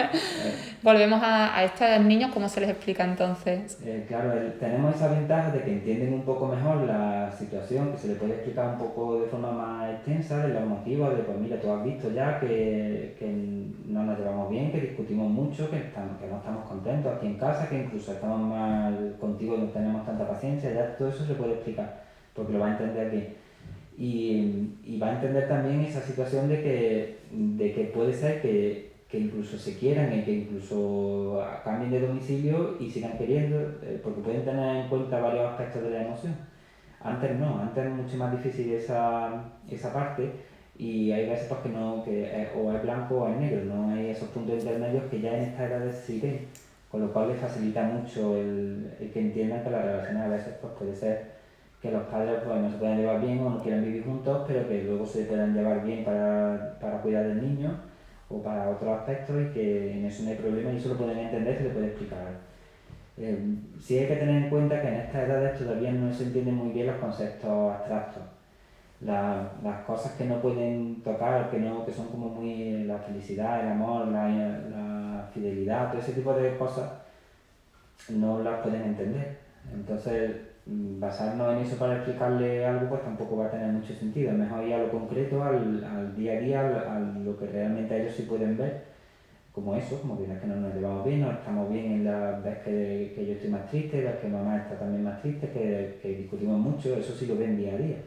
volvemos a, a, estos niños, ¿cómo se les explica entonces? Eh, claro, tenemos esa ventaja de que entienden un poco mejor la situación, que se les puede explicar un poco de forma más extensa de los motivos, de pues mira, tú has visto ya que, que no nos llevamos bien, que discutimos mucho, que, estamos, que no estamos contentos aquí en casa, que incluso estamos mal contigo y no tenemos tanta paciencia, ya todo eso se puede explicar, porque lo va a entender bien. Y, y va a entender también esa situación de que de que puede ser que, que, incluso se quieran y que incluso cambien de domicilio y sigan queriendo, eh, porque pueden tener en cuenta varios aspectos de la emoción. Antes no, antes es mucho más difícil esa, esa parte y hay veces pues, que no, que o es blanco o es negro, no hay esos puntos intermedios que ya en esta se ven, con lo cual les facilita mucho el, el que entiendan que la relación a veces pues, puede ser que los padres pues, no se puedan llevar bien o no quieran vivir juntos, pero que luego se puedan llevar bien para, para cuidar del niño o para otros aspectos y que en eso no hay problema y eso lo pueden entender, se le puede explicar. Eh, sí hay que tener en cuenta que en estas edades todavía no se entienden muy bien los conceptos abstractos. las cosas que no pueden tocar, que, no, que son como muy la felicidad, el amor, la, la fidelidad, todo ese tipo de cosas, no las pueden entender. Entonces, basarnos en eso para explicarle algo pues tampoco va a tener mucho sentido. Mejor ir a lo concreto, al, al día a día, a lo que realmente ellos sí pueden ver, como eso, como que que no nos llevamos bien, no estamos bien en la vez que, que yo estoy más triste, vez que mamá está también más triste, que, que discutimos mucho, eso sí lo ven día a día.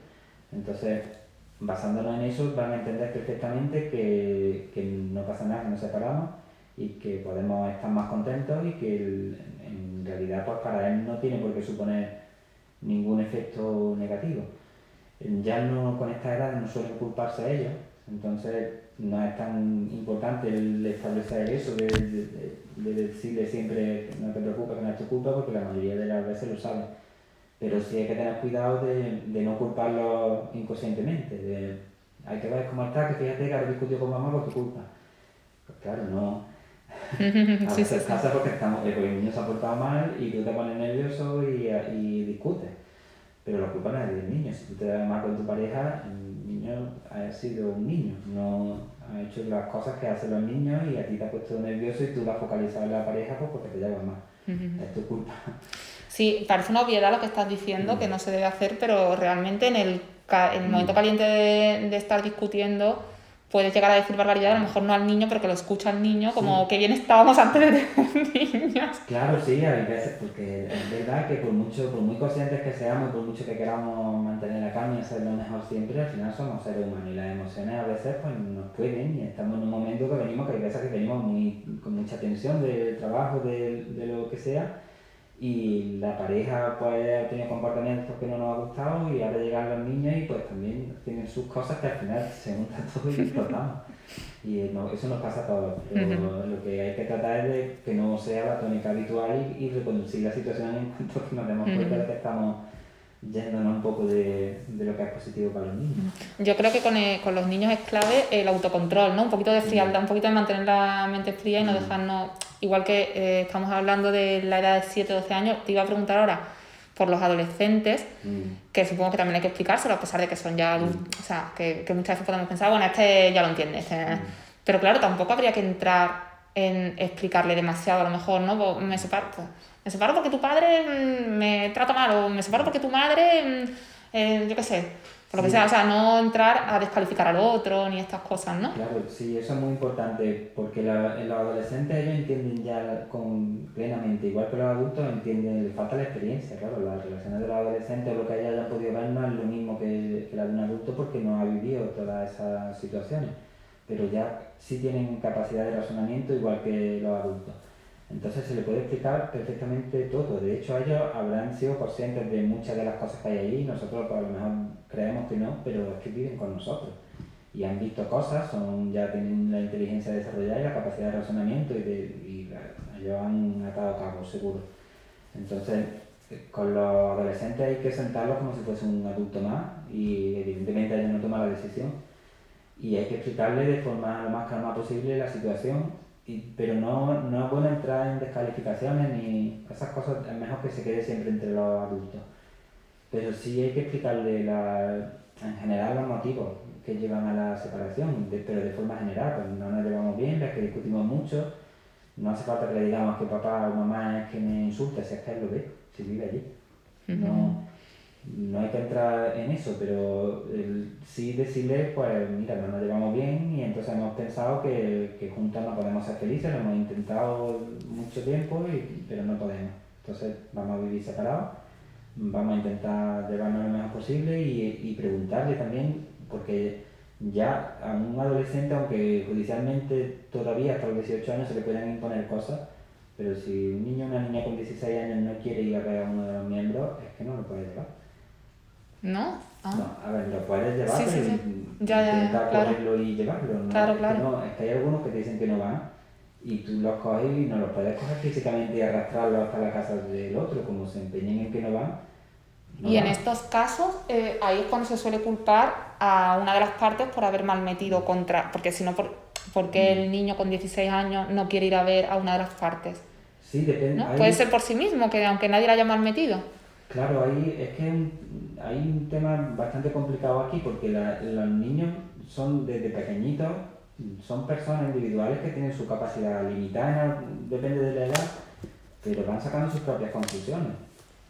Entonces, basándonos en eso, van a entender perfectamente que, que no pasa nada, que nos separamos y que podemos estar más contentos y que en realidad pues para él no tiene por qué suponer ningún efecto negativo. Ya no, con esta edad no suelen culparse a ellos, entonces no es tan importante el establecer eso, de, de, decirle siempre no te preocupes, que no tu culpa, porque la mayoría de las veces lo saben. Pero sí hay que tener cuidado de, de no culparlo inconscientemente. De, hay que ver cómo está, que fíjate que ahora discutió con mamá por tu culpa. Pues claro, no. A veces pasa porque, estamos, porque el niño se ha portado mal y tú te pones nervioso y, y discutes. Pero la culpa no es del niño. Si tú te das mal con tu pareja, el niño ha sido un niño. No ha hecho las cosas que hacen los niños y a ti te ha puesto nervioso y tú la has focalizado en la pareja pues porque te llevas mal. Es tu culpa. Sí, parece una obviedad lo que estás diciendo, que no se debe hacer, pero realmente en el, en el momento caliente de, de estar discutiendo puedes llegar a decir barbaridad, a lo mejor no al niño, pero que lo escucha el niño, como que bien estábamos antes de tener niños. Claro, sí, hay veces, porque es verdad que por mucho, por muy conscientes que seamos, por mucho que queramos mantener la calma y hacer lo mejor siempre, al final somos seres humanos y las emociones a veces pues nos pueden y estamos en un momento que venimos, que hay veces que venimos muy, con mucha tensión del trabajo, de, de lo que sea, y la pareja pues ha tenido comportamientos que no nos ha gustado y ahora llegan los niños y pues también tienen sus cosas que al final se juntan todo y explotamos. Y eso nos pasa a todos, pero lo que hay que tratar es de que no sea la tónica habitual y, reconducir la situación en cuanto que nos demos cuenta de que estamos yéndonos un poco de, de, lo que es positivo para los niños. Yo creo que con, eh, con, los niños es clave el autocontrol, ¿no? Un poquito de frialdad, un poquito de mantener la mente fría y no dejarnos igual que eh, estamos hablando de la edad de 7 o 12 años, te iba a preguntar ahora por los adolescentes, mm. que supongo que también hay que explicárselo, a pesar de que son ya adultos, mm. o sea, que, que, muchas veces podemos pensar, bueno, este ya lo entiende, este... Mm. pero claro, tampoco habría que entrar en explicarle demasiado, a lo mejor, ¿no? Pues, me separo, pues, me separo porque tu padre me trata mal, o me separo porque tu madre, eh, yo qué sé, lo sea, o sea, no entrar a descalificar al otro ni estas cosas, ¿no? Claro, sí, eso es muy importante, porque los adolescentes ellos entienden ya con, plenamente, igual que los adultos, entienden, les falta la experiencia, claro, las relaciones de los adolescentes o lo que ellos hayan podido ver no es lo mismo que, que la de un adulto porque no ha vivido todas esas situaciones, pero ya sí tienen capacidad de razonamiento igual que los adultos. Entonces se le puede explicar perfectamente todo. De hecho, ellos habrán sido conscientes de muchas de las cosas que hay ahí. Nosotros pues, a lo mejor creemos que no, pero es que viven con nosotros. Y han visto cosas, son, ya tienen la inteligencia desarrollada y la capacidad de razonamiento y, de, ellos han atado cabos, seguro. Entonces, con los adolescentes hay que sentarlos como si fuese un adulto más y evidentemente ellos no toman la decisión y hay que explicarles de forma lo más calma posible la situación pero no, no es bueno entrar en descalificaciones ni esas cosas, es mejor que se quede siempre entre los adultos. Pero sí hay que explicarle la, en general los motivos que llevan a la separación, pero de forma general, pues no nos llevamos bien, es que discutimos mucho, no hace falta que le digamos que papá o mamá es que me insulta, si es que él lo ve, si vive allí. No, no hay que entrar en eso, pero sí decirle, pues mira, no nos llevamos bien y entonces hemos pensado que, que juntos no podemos ser felices, lo hemos intentado mucho tiempo, y, pero no podemos. Entonces vamos a vivir separados, vamos a intentar llevarnos lo mejor posible y, y preguntarle también, porque ya a un adolescente, aunque judicialmente todavía hasta los 18 años se le pueden imponer cosas, pero si un niño o una niña con 16 años no quiere ir a ver a uno de los miembros, es que no lo puede llevar. ¿No? Ah. No, a ver, lo puedes llevar, sí, pero sí, Ya, ya, intentar claro. y llevarlo. ¿no? Claro, claro. Es que, no, es que hay algunos que te dicen que no van y tú los coges y no los puedes coger físicamente y arrastrarlos hasta la casa del otro, como se empeñen en que no van. y en estos casos, eh, ahí es cuando se suele culpar a una de las partes por haber mal metido contra, porque si no, por, porque el mm. niño con 16 años no quiere ir a ver a una de las partes. Sí, depende. ¿no? Puede ser por sí mismo, que aunque nadie la haya mal metido. Claro, ahí es que hay un tema bastante complicado aquí porque los niños son desde pequeñitos, son personas individuales que tienen su capacidad limitada, depende de la edad, pero van sacando sus propias conclusiones.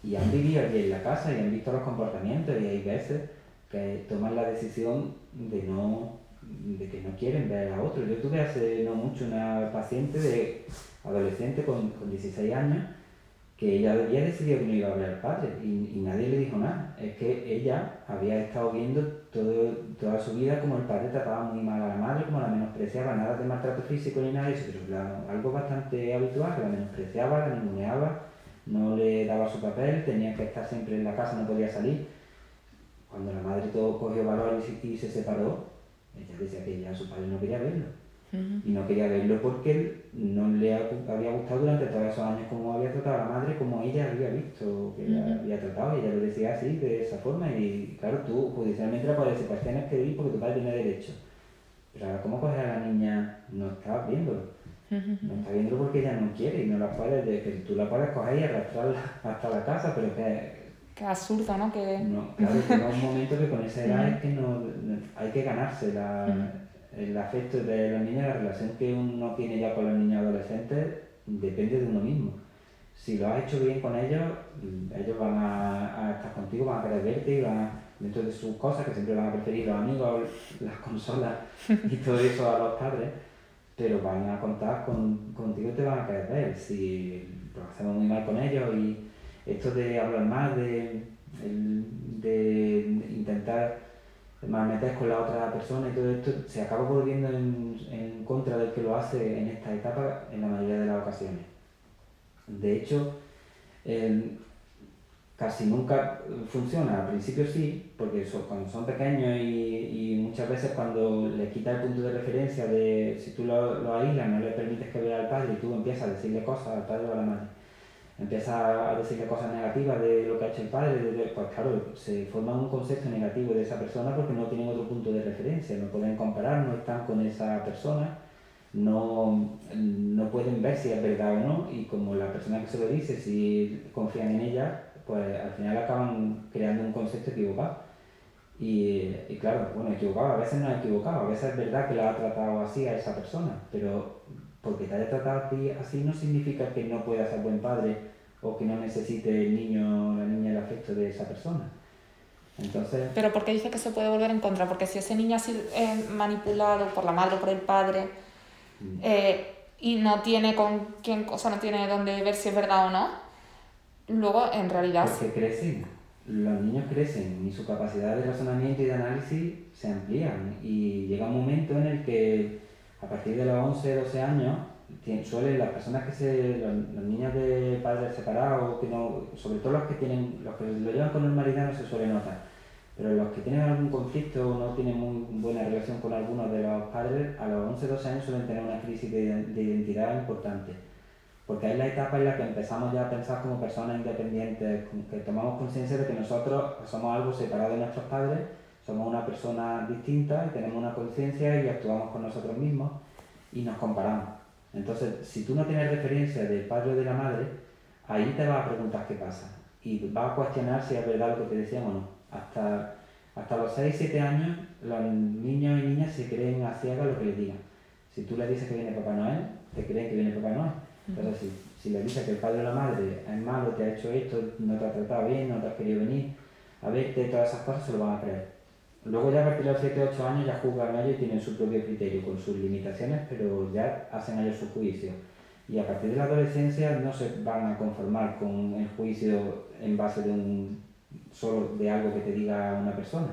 Y han vivido allí en la casa y han visto los comportamientos y hay veces que toman la decisión de no de que no quieren ver a otro. Yo tuve hace no mucho una paciente de adolescente con, con 16 años que ella había decidido que no iba a hablar al padre y, nadie le dijo nada. Es que ella había estado viendo todo, toda su vida como el padre trataba muy mal a la madre, como la menospreciaba, nada de maltrato físico ni nada de eso, pero algo bastante habitual, que la menospreciaba, la ninguneaba, no le daba su papel, tenía que estar siempre en la casa, no podía salir. Cuando la madre todo cogió valor y se separó, ella decía que ya su padre no quería verlo y no quería verlo porque no le había gustado durante todos esos años cómo había tratado a la madre, como ella había visto que ella había tratado, y ella lo decía así, de esa forma, y claro, tú judicialmente la puedes decir, tienes que ir porque tu padre tiene derecho. Pero ahora, ¿cómo coger a la niña? No estás viéndolo. No está viéndolo porque ella no quiere y no la puedes, que tú la puedes coger y arrastrarla hasta la casa, pero que... Qué absurdo, ¿no? Que... No, claro, llega un momento que con esa edad es que no, hay que ganarse la el afecto de los niños, la relación que uno tiene ya con los niños adolescentes, depende de uno mismo. si lo has hecho bien con ellos, ellos van a, estar contigo, van a querer verte van a, dentro de sus cosas, que siempre van a preferir los amigos, las consolas y todo eso a los padres, pero van a contar con, contigo y te van a querer ver. Si lo hacemos muy mal con ellos y esto de hablar más, de, de intentar meter con la otra persona y todo esto, se acaba volviendo en, en contra del que lo hace en esta etapa en la mayoría de las ocasiones. De hecho, casi nunca funciona. Al principio sí, porque cuando son pequeños y, muchas veces cuando les quitas el punto de referencia de si tú lo, lo aíslas, no le permites que vea al padre y tú empiezas a decirle cosas al padre o a la madre, empiezas a decirle cosas negativas de lo que ha hecho el padre, pues claro, se forma un concepto negativo de esa persona porque no tienen otro punto de referencia, no pueden comparar, no están con esa persona no, no pueden ver si es verdad o no y como la persona que se lo dice, si confían en ella, pues al final acaban creando un concepto equivocado. Y, claro, bueno, equivocado, a veces no es equivocado, a veces es verdad que la ha tratado así a esa persona, pero porque te haya tratado a ti así no significa que no pueda ser buen padre o que no necesite el niño o la niña el afecto de esa persona. Entonces... Pero ¿por qué dice que se puede volver en contra? Porque si ese niño ha sido eh, manipulado por la madre o por el padre, eh, y no tiene con quién, o sea, no tiene dónde ver si es verdad o no, luego en realidad... Porque crecen, los niños crecen y su capacidad de razonamiento y de análisis se amplían y llega un momento en el que a partir de los 11, 12 años, suelen las personas que se, los, niños de padres separados, que no, sobre todo los que tienen, los que lo llevan con marido no se suele notar pero los que tienen algún conflicto o no tienen muy buena relación con algunos de los padres, a los 11 12 años suelen tener una crisis de, identidad importante. Porque es la etapa en la que empezamos ya a pensar como personas independientes, que tomamos conciencia de que nosotros somos algo separado de nuestros padres, somos una persona distinta y tenemos una conciencia y actuamos con nosotros mismos y nos comparamos. Entonces, si tú no tienes referencia del padre o de la madre, ahí te vas a preguntar qué pasa y vas a cuestionar si es verdad lo que te decían o no. Hasta, hasta los 6-7 años, los niños y niñas se creen a ciegas lo que les digan. Si tú le dices que viene Papá Noel, te creen que viene Papá Noel. Entonces, si, si le dices que el padre o la madre es malo, te ha hecho esto, no te ha tratado bien, no te ha querido venir a verte, todas esas cosas se lo van a creer. Luego ya a partir de los 7-8 años ya juzgan ellos y tienen su propio criterio con sus limitaciones, pero ya hacen ellos su juicio. Y a partir de la adolescencia no se van a conformar con el juicio en base de un solo de algo que te diga una persona.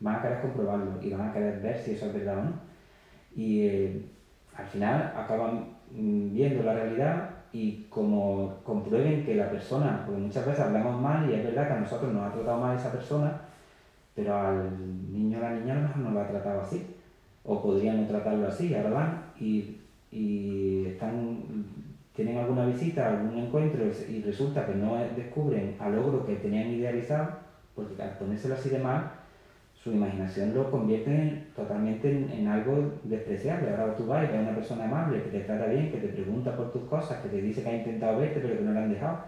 Van a querer comprobarlo y van a querer ver si eso es verdad o no. Y eh, al final acaban mm, viendo la realidad y como comprueben que la persona, porque muchas veces hablamos mal y es verdad que a nosotros nos ha tratado mal esa persona, pero al niño o la niña a lo mejor no lo ha tratado así, o podrían no tratarlo así, ahora van y, y están tienen alguna visita, algún encuentro y resulta que no descubren al logro que tenían idealizado, porque al ponérselo así de mal, su imaginación lo convierte totalmente en, algo despreciable. Ahora tú vas y ves a una persona amable que te trata bien, que te pregunta por tus cosas, que te dice que ha intentado verte pero que no le han dejado.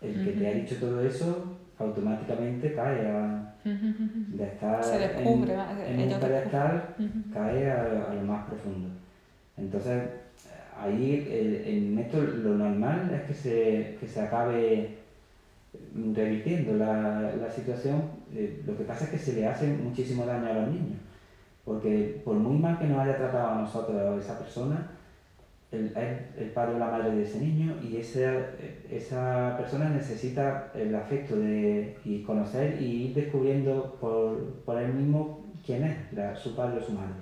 El que te ha dicho todo eso automáticamente cae a, de estar Se descubre, en, en un pedestal, cae a, a lo más profundo. Entonces, ahí en esto lo normal es que se, que se acabe revirtiendo la, la situación. Eh, lo que pasa es que se le hace muchísimo daño a los niños, porque por muy mal que nos haya tratado a nosotros esa persona, el, el padre o la madre de ese niño y esa, esa persona necesita el afecto de, y conocer y ir descubriendo por, por él mismo quién es su padre o su madre.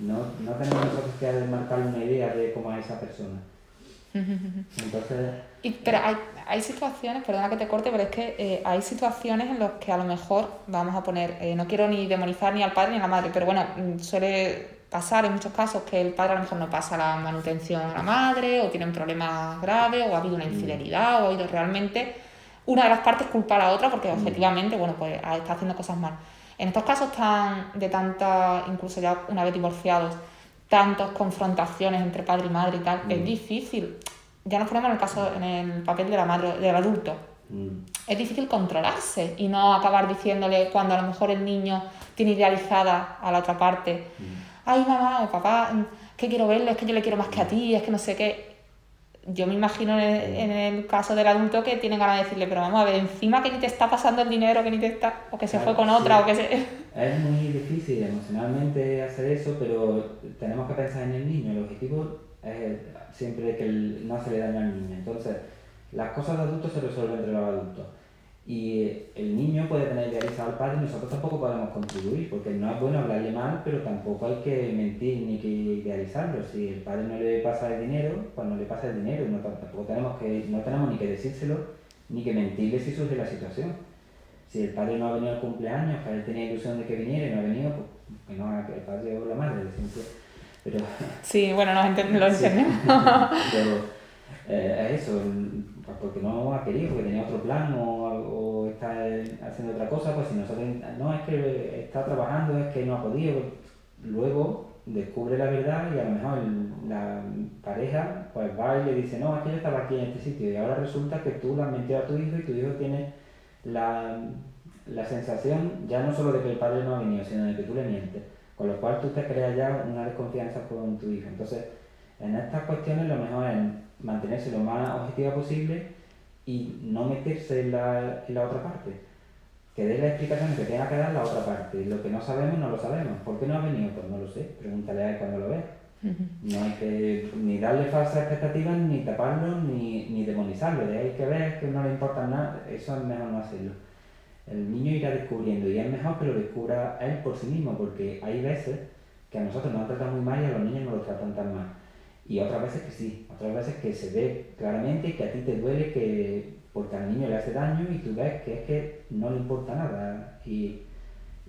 No, no tenemos nosotros que marcar una idea de cómo es esa persona. Entonces... Y, pero hay, hay situaciones, perdona que te corte, pero es que eh, hay situaciones en las que a lo mejor, vamos a poner, eh, no quiero ni demonizar ni al padre ni a la madre, pero bueno, mm, suele pasar en muchos casos que el padre a lo mejor no pasa la manutención a la madre, o tienen problemas graves, o ha habido una mm. infidelidad, o ha ido realmente una de las partes culpa a la otra porque mm. objetivamente, bueno, pues está haciendo cosas mal. En estos casos tan, de tanta, incluso ya una vez divorciados, tantas confrontaciones entre padre y madre y tal, es mm. difícil. Ya nos ponemos en el caso, en el papel de la madre, del adulto. Mm. Es difícil controlarse y no acabar diciéndole cuando a lo mejor el niño tiene idealizada a la otra parte, mm. Ay mamá o papá, que quiero verle, es que yo le quiero más que a ti, es que no sé qué. yo me imagino en el, caso del adulto que tienen ganas de decirle, pero vamos a ver, encima que ni te está pasando el dinero, que ni te está, o que se fue con otra, o que se... Es muy difícil emocionalmente hacer eso, pero tenemos que pensar en el niño. El objetivo es siempre que no se le daño al niño. Entonces, las cosas de adultos se resuelven entre los adultos. Y el niño puede tener idealizado al padre y nosotros tampoco podemos contribuir, porque no es bueno hablarle mal, pero tampoco hay que mentir ni que idealizarlo. Si el padre no le pasa el dinero, pues no le pasa el dinero. No, tampoco tenemos que, no tenemos ni que decírselo, ni que mentirle si surge la situación. Si el padre no ha venido al cumpleaños, que él tenía ilusión de que viniera y no ha venido, pues que no el padre o la madre, Pero, sí, bueno, nos enten lo entendemos. pero eh, es eso, pues porque no ha querido, porque tenía otro plan o, está haciendo otra cosa, pues si nosotros, no es que está trabajando, es que no ha podido, luego descubre la verdad y a lo mejor la pareja pues va y le dice, no, es que yo estaba aquí en este sitio y ahora resulta que tú le has mentido a tu hijo y tu hijo tiene la, la sensación ya no solo de que el padre no ha venido, sino de que tú le mientes, con lo cual tú te creas ya una desconfianza con tu hijo. Entonces, en estas cuestiones lo mejor es mantenerse lo más objetiva posible y no meterse en la, en la otra parte. Que dé la explicación que tenga que dar la otra parte. Lo que no sabemos, no lo sabemos. ¿Por qué no ha venido? Pues no lo sé. Pregúntale a él cuando lo ve. No hay que ni darle falsas expectativas, ni taparlo, ni, ni demonizarlo. De ahí que ver que no le importa nada, eso es mejor no hacerlo. El niño irá descubriendo y es mejor que lo descubra él por sí mismo, porque hay veces que a nosotros nos tratan muy mal y a los niños no los tratan tan mal. Y otras veces que sí, otras veces que se ve claramente que a ti te duele que porque al niño le hace daño y tú ves que es que no le importa nada y,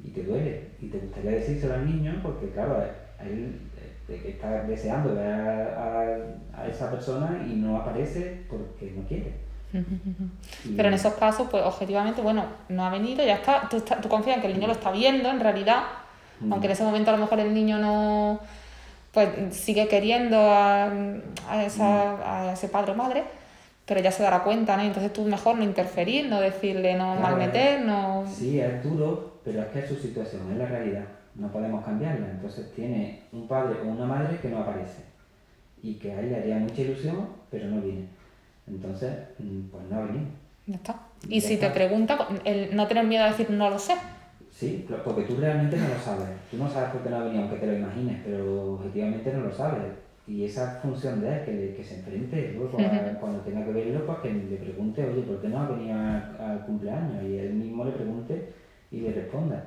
y te duele. Y te gustaría decírselo al niño porque claro, él eh, está deseando ver a, a, esa persona y no aparece porque no quiere. Pero en esos casos, pues objetivamente, bueno, no ha venido, ya está, tú, tú confías en que el niño lo está viendo en realidad, mm. aunque en ese momento a lo mejor el niño no pues sigue queriendo a, a, esa, a ese padre o madre, pero ya se dará cuenta, ¿no? Entonces tú mejor no interferir, no decirle, no malmeter, no... Sí, es duro, pero es que es su situación, es la realidad, no podemos cambiarla. Entonces tiene un padre o una madre que no aparece y que a él le haría mucha ilusión, pero no viene. Entonces, mm, pues no ha venido. Ya está. Y si te pregunta, el no tener miedo a decir no lo sé. Sí, porque tú realmente no lo sabes. Tú no sabes por qué no ha venido, aunque te lo imagines, pero objetivamente no lo sabes. Y esa función de él, que, que se enfrente luego cuando tenga que verlo, pues que le pregunte, oye, ¿por qué no ha venido al, cumpleaños? Y él mismo le pregunte y le responda.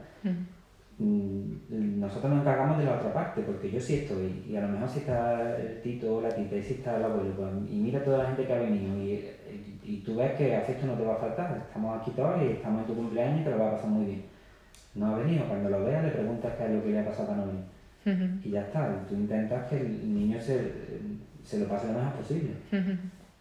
Mm, nosotros nos encargamos de la otra parte, porque yo sí estoy, y a lo mejor si está el Tito o la Tita, y si está el abuelo, pues, y mira toda la gente que ha venido, y, y, tú ves que afecto no te va a faltar. Estamos aquí todos y estamos en tu cumpleaños y te lo va a pasar muy bien no ha venido. Cuando lo veas le preguntas qué es lo que le ha pasado a Noemi. Y ya está, tú intentas que el niño se, se lo pase lo mejor posible.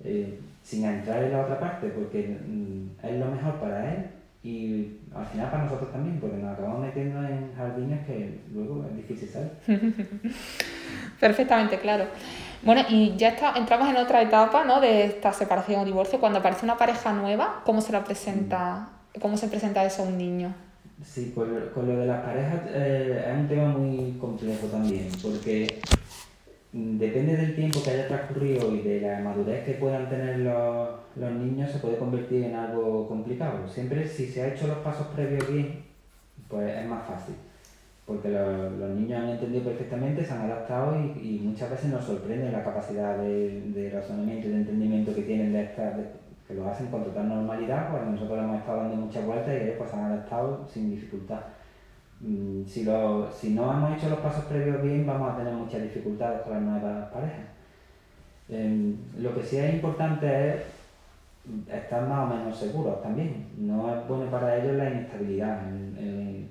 Eh, sin entrar en la otra parte, porque mm, es lo mejor para él y al final para nosotros también, porque nos acabamos metiendo en jardines que luego es difícil salir. Perfectamente, claro. Bueno, y ya está, entramos en otra etapa ¿no? de esta separación o divorcio. Cuando aparece una pareja nueva, ¿cómo se la presenta, cómo se presenta eso a un niño? Sí, con lo, con lo de las parejas eh, es un tema muy complejo también, porque depende del tiempo que haya transcurrido y de la madurez que puedan tener los, los niños, se puede convertir en algo complicado. Siempre si se ha hecho los pasos previos bien, pues es más fácil, porque los, los niños han entendido perfectamente, se han adaptado y, y muchas veces nos sorprende la capacidad de, de razonamiento y de entendimiento que tienen de estas que lo hacen con total normalidad, pues nosotros hemos estado dando muchas vueltas y ellos pues han adaptado sin dificultad. Mm, si, lo, si no hemos hecho los pasos previos bien, vamos a tener muchas dificultades con las nuevas parejas. Em, lo que sí es importante es estar más o menos seguros también. No es bueno para ellos la inestabilidad, el,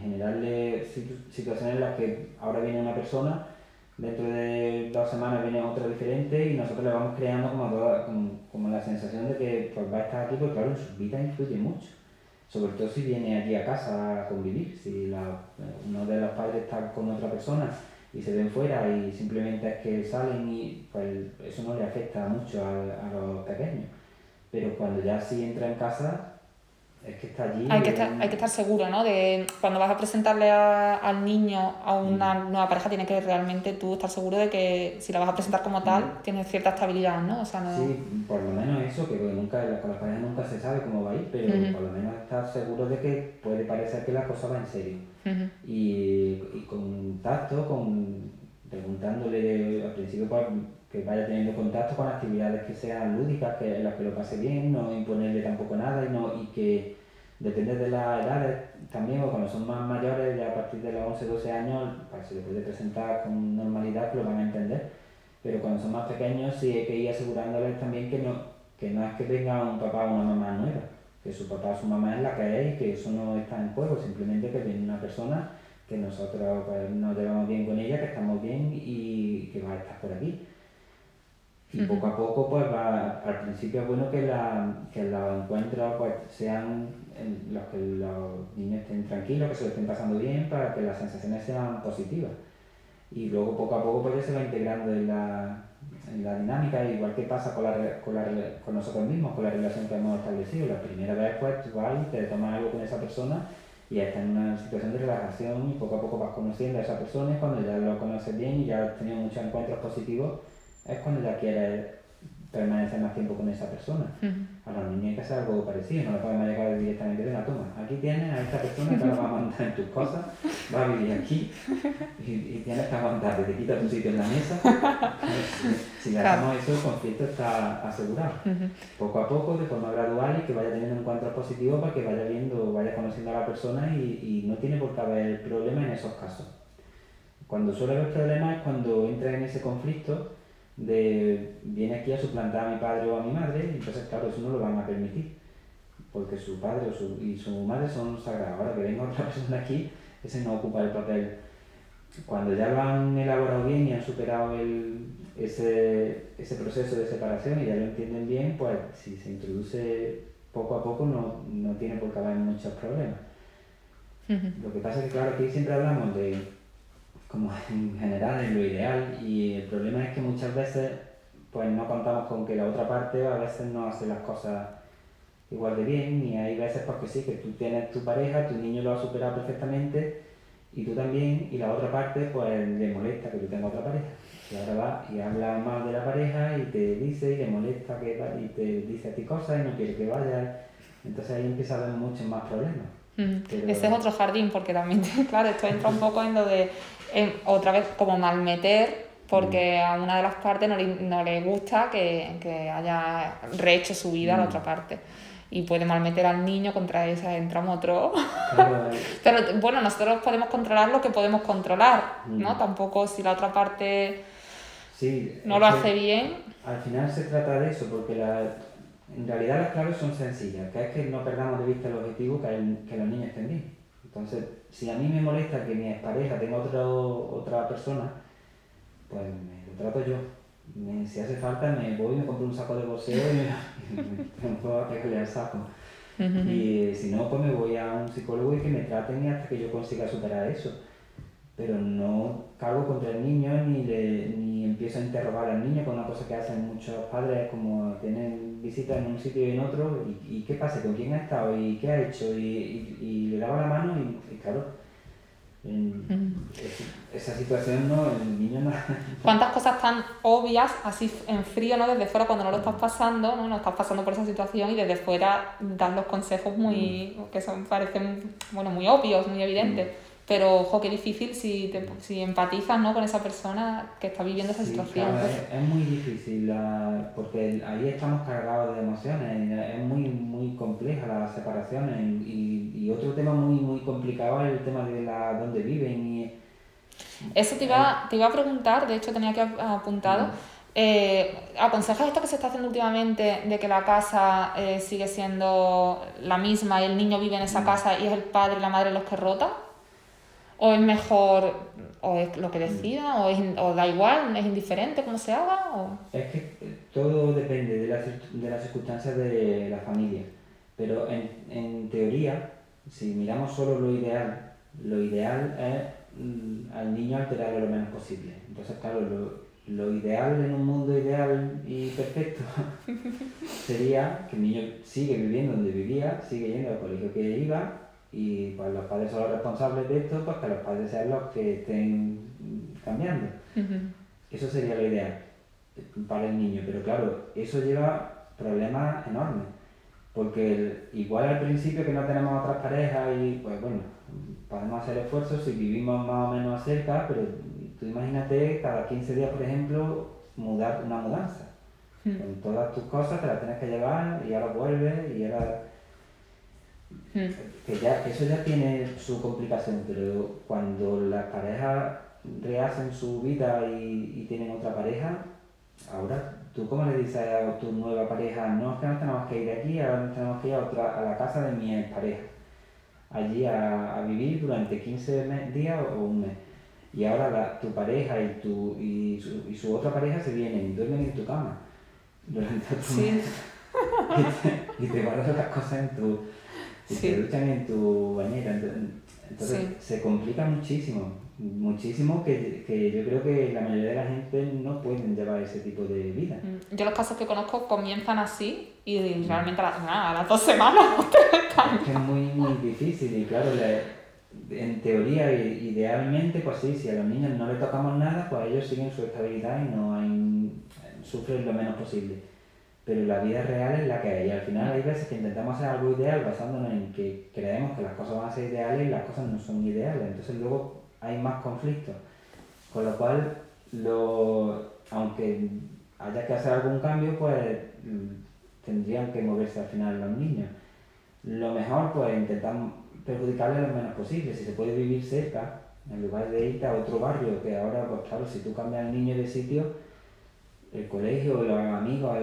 generarle situaciones en las que ahora viene una persona dentro de dos semanas viene otra diferente y nosotros le vamos creando como, toda, como, la sensación de que pues, va a estar aquí, porque claro, en su vida influye mucho. Sobre todo si viene aquí a casa a convivir, si la, uno de los padres está con otra persona y se ven fuera y simplemente es que salen y pues eso no le afecta mucho a, a los pequeños. Pero cuando ya sí entra en casa, es que está allí. Hay que estar, hay que estar seguro, ¿no? De cuando vas a presentarle a- al niño a una Mm. nueva pareja, tienes que realmente tú estar seguro de que si la vas a presentar como tal, Mm. tienes cierta estabilidad, ¿no? O sea, no... Sí, por lo menos eso, que nunca, con las parejas nunca se sabe cómo va a ir, pero por lo menos estar seguro de que puede parecer que la cosa va en serio. Y, y con tacto, con, preguntándole al principio que vaya teniendo contacto con actividades que sean lúdicas, que en las que lo pase bien, no imponerle tampoco nada y, no, y que depende de las edades también, o cuando son más mayores, ya a partir de los 11, 12 años, pues, se le puede presentar con normalidad, lo van a entender, pero cuando son más pequeños sí hay que ir asegurándoles también que no, que no es que venga un papá o una mamá nueva, que su papá o su mamá es la que es y que eso no está en juego, simplemente que viene una persona que nosotros pues, nos llevamos bien con ella, que estamos bien y que va a estar por aquí. Y poco a poco, pues va, al principio es bueno que, la, que los encuentros pues, sean en los que los niños estén tranquilos, que se lo estén pasando bien, para que las sensaciones sean positivas. Y luego poco a poco pues, ya se va integrando en la, en la dinámica, igual que pasa con, la, con, la, con nosotros mismos, con la relación que hemos establecido. La primera vez pues tú vas y te tomas algo con esa persona y estás en una situación de relajación y poco a poco vas conociendo a esa persona y cuando ya lo conoces bien y ya has tenido muchos encuentros positivos, es cuando ya quieres permanecer más tiempo con esa persona. Ujú. A los niños hay que hacer algo parecido, no le podemos llegar directamente, venga, toma, aquí tienes a esta persona que ahora va a mandar en tus cosas, va a vivir aquí y, y tienes que aguantarte, te quita tu sitio en la mesa. Si le Claro. hacemos eso, el conflicto está asegurado. Poco a poco, de forma gradual y que vaya teniendo encuentros positivos para que vaya viendo, vaya conociendo a la persona y, y no tiene por qué haber problema en esos casos. Cuando suele haber problemas es cuando entra en ese conflicto de viene aquí a suplantar a mi padre o a mi madre, y entonces claro, eso no lo van a permitir, porque su padre o su, y su madre son sagrados. Ahora que venga otra persona aquí, ese no ocupa el papel. Cuando ya lo han elaborado bien y han superado el, ese, ese proceso de separación y ya lo entienden bien, pues si se introduce poco a poco no, no tiene por qué haber muchos problemas. Ujú. Lo que pasa es que, claro, aquí siempre hablamos de, como en general, en lo ideal, y el problema es que muchas veces pues no contamos con que la otra parte a veces no hace las cosas igual de bien, y hay veces porque sí, que tú tienes tu pareja, tu niño lo ha superado perfectamente, y tú también, y la otra parte pues le molesta que tú tengas otra pareja. Y ahora va y habla mal de la pareja y te dice y le molesta que va- y te dice a ti cosas y no quiere que vayas. Entonces ahí empieza a haber muchos más problemas. Ujú. Pero- Ese es otro jardín, porque también, claro, esto entra un poco en lo de, en- otra vez, como malmeter, porque a una de las partes no le, no le gusta que, que haya rehecho su vida a la Mm. otra parte. Y puede malmeter al niño, contra esa entramos otro. Claro, eh, Pero bueno, nosotros podemos controlar lo que podemos controlar, ¿no? Mm. Tampoco si la otra parte sí, no lo hace bien. Al final se trata de eso, porque la, en realidad las claves son sencillas, que es que no perdamos de vista el objetivo, que, el- que los niños estén bien. Entonces, si a mí me molesta que mi pareja tenga otro, otra persona, pues me lo trato yo. Me- si hace falta, me voy y me compro un saco de boxeo y me, me, me pongo a pegarle al saco. Y si no, pues me voy a un psicólogo y que me traten hasta que yo consiga superar eso. Pero no cargo contra el niño ni, le, ni empiezo a interrogar al niño con una cosa que hacen muchos padres, como tienen visitas en un sitio y en otro, y, y qué pasa, con quién ha estado y qué ha hecho, y, y- y le daba la mano y, claro, es- esa situación no, el niño no... cuántas cosas tan obvias, así en frío, ¿no? Desde fuera, cuando no lo estás pasando, ¿no? No estás pasando por esa situación y desde fuera das los consejos muy, que son, parecen, bueno, muy obvios, muy evidentes. Pero, ojo, qué difícil si, te, si empatizas, ¿no? Con esa persona que está viviendo esa Sí, situación. claro, es, es muy difícil la- porque ahí estamos cargados de emociones, es muy, muy compleja las separaciones y, y otro tema muy, muy complicado es el tema de la dónde viven y Eso te iba, te iba a preguntar, de hecho tenía que ap- apuntado. Eh, ¿Aconsejas esto que se está haciendo últimamente de que la casa eh, sigue siendo la misma y el niño vive en esa Mm. casa y es el padre y la madre los que rotan? ¿O es mejor, o es lo que decida, o, es, o da igual, es indiferente cómo se haga? O... es que todo depende de, las cir- de las circunstancias de la familia, pero en, en teoría, si miramos solo lo ideal, lo ideal es mm, al niño alterarlo lo menos posible. Entonces, claro, lo, lo ideal en un mundo ideal y perfecto sería que el niño sigue viviendo donde vivía, sigue yendo al colegio que iba y pues los padres son los responsables de esto, pues que los padres sean los que estén cambiando. Eso sería lo ideal para el niño, pero claro, eso lleva problemas enormes, porque igual al principio que no tenemos otras parejas y pues bueno, podemos hacer esfuerzos si vivimos más o menos cerca, pero tú imagínate cada 15 días, por ejemplo, mudar una mudanza. Con todas tus cosas te las tienes que llevar y ahora vuelves y ahora... Que, ya, eso ya tiene su complicación, pero cuando las parejas rehacen su vida y, y tienen otra pareja, ahora tú cómo le dices a tu nueva pareja, no es que nos tenemos que ir de aquí, ahora nos tenemos que ir a, otra, a la casa de mi pareja, allí a, a vivir durante 15 días o un mes y ahora tu pareja y, tu, y, su, y su otra pareja se vienen y duermen en tu cama durante otro sí. y, te, guardan las cosas en tu... y te duchan en tu bañera. Entonces se complica muchísimo, muchísimo que, que, yo creo que la mayoría de la gente no pueden llevar ese tipo de vida. Mm, yo los casos que conozco comienzan así y realmente a, a las dos semanas es que es muy, muy difícil y claro, en teoría, idealmente, pues sí, si a los niños no les tocamos nada, pues ellos siguen su estabilidad y no hay, sufren lo menos posible. Pero la vida real es la que hay. Y al final hay veces que intentamos hacer algo ideal basándonos en que creemos que las cosas van a ser ideales y las cosas no son ideales. Entonces luego hay más conflictos. Con lo cual, lo, aunque haya que hacer algún cambio, pues tendrían que moverse al final los niños. Lo mejor, pues intentamos perjudicarle lo menos posible. Si se puede vivir cerca, en lugar de irte a otro barrio, que ahora, pues claro, si tú cambias al niño de sitio, el colegio, los amigos,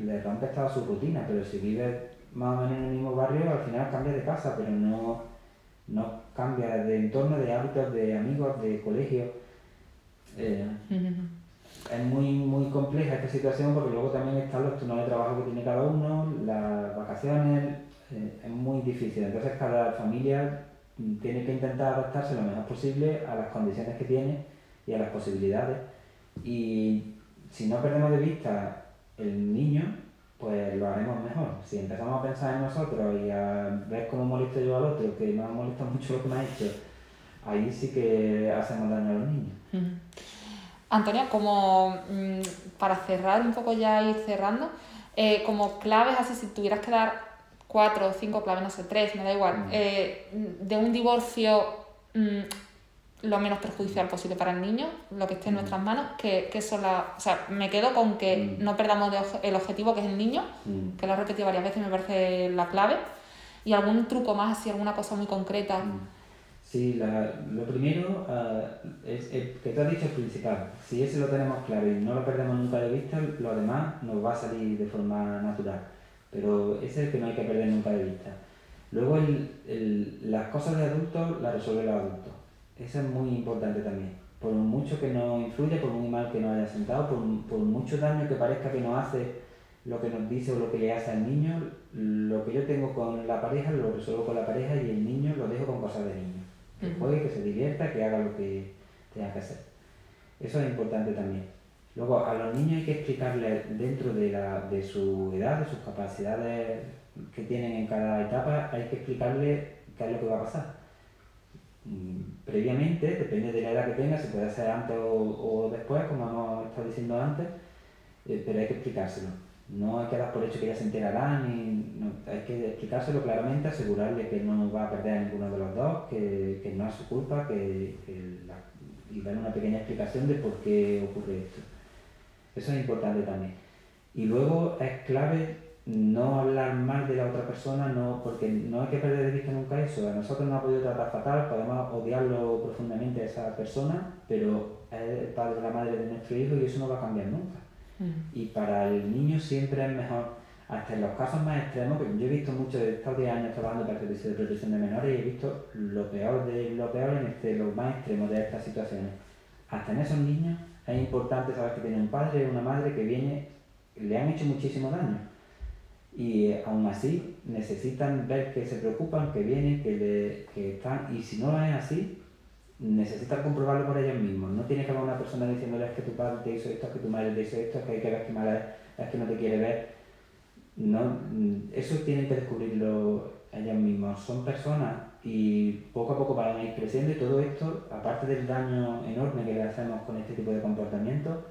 le rompe toda su rutina, pero si vives más o menos en el mismo barrio, al final cambias de casa, pero no, no cambia de entorno, de hábitos, de amigos, de colegio. Eh, es muy, muy compleja esta situación porque luego también están los turnos de trabajo que tiene cada uno, las vacaciones, eh, es muy difícil. Entonces cada familia tiene que intentar adaptarse lo mejor posible a las condiciones que tiene y a las posibilidades. Y si no perdemos de vista el niño, pues lo haremos mejor. Si empezamos a pensar en nosotros y a ver cómo molesto yo al otro, que me ha molestado mucho lo que me ha hecho, ahí sí que hacemos daño a los niños. Antonia, como mm, para cerrar un poco ya ir cerrando, eh, como claves así, si tuvieras que dar cuatro o cinco claves, no sé, tres, me da igual, eh, de un divorcio mm, lo menos perjudicial posible para el niño, lo que esté en nuestras manos, que, que son las... O sea, me quedo con que no perdamos el objetivo que es el niño, que lo he repetido varias veces, me parece la clave, y algún truco más, así, alguna cosa muy concreta. Sí, lo primero uh, es, que tú has dicho es principal. Si ese lo tenemos claro y no lo perdemos nunca de vista, lo demás nos va a salir de forma natural pero ese es el que no hay que perder nunca de vista. Luego las cosas de adultos las resuelve los adultos. Eso es muy importante también. Por mucho que nos influya, por muy mal que nos haya sentado, por, por mucho daño que parezca que nos hace lo que nos dice o lo que le hace al niño, lo que yo tengo con la pareja lo resuelvo con la pareja y el niño lo dejo con cosas de niño. Que juegue, que se divierta, que haga lo que tenga que hacer. Eso es importante también. Luego, a los niños hay que explicarles dentro de, la, de su edad, de sus capacidades que tienen en cada etapa, hay que explicarles qué es lo que va a pasar. Mm, previamente, depende de la edad que tenga, se puede hacer antes o, después, como hemos estado diciendo antes, eh, pero hay que explicárselo. No hay que dar por hecho que ya se enterarán, y hay que explicárselo claramente, asegurarle que no va a perder a ninguno de los dos, que, que no es su culpa, que, y dar una pequeña explicación de por qué ocurre esto. Eso es importante también. Y luego es clave no hablar mal de la otra persona, no, porque no hay que perder de vista nunca eso. A nosotros nos ha podido tratar fatal, podemos odiarlo profundamente a esa persona, pero es el padre o la madre de nuestro hijo y eso no va a cambiar nunca. Y para el niño siempre es mejor, hasta en los casos más extremos, que yo he visto mucho, he estado 10 años trabajando para el servicio de protección de menores y he visto lo peor de lo peor en este, lo más extremo de estas situaciones. Hasta en esos niños es importante saber que tiene un padre o una madre que viene, le han hecho muchísimo daño. Y aún así necesitan ver que se preocupan, que vienen, que, le, que están. Y si no es así, necesitan comprobarlo por ellos mismos. No tiene que haber una persona diciéndoles que tu padre te hizo esto, que tu madre te hizo esto, que hay que ver que madre es que no te quiere ver. No, eso tienen que descubrirlo ellos mismos. Son personas y poco a poco van a ir creciendo y todo esto, aparte del daño enorme que le hacemos con este tipo de comportamiento,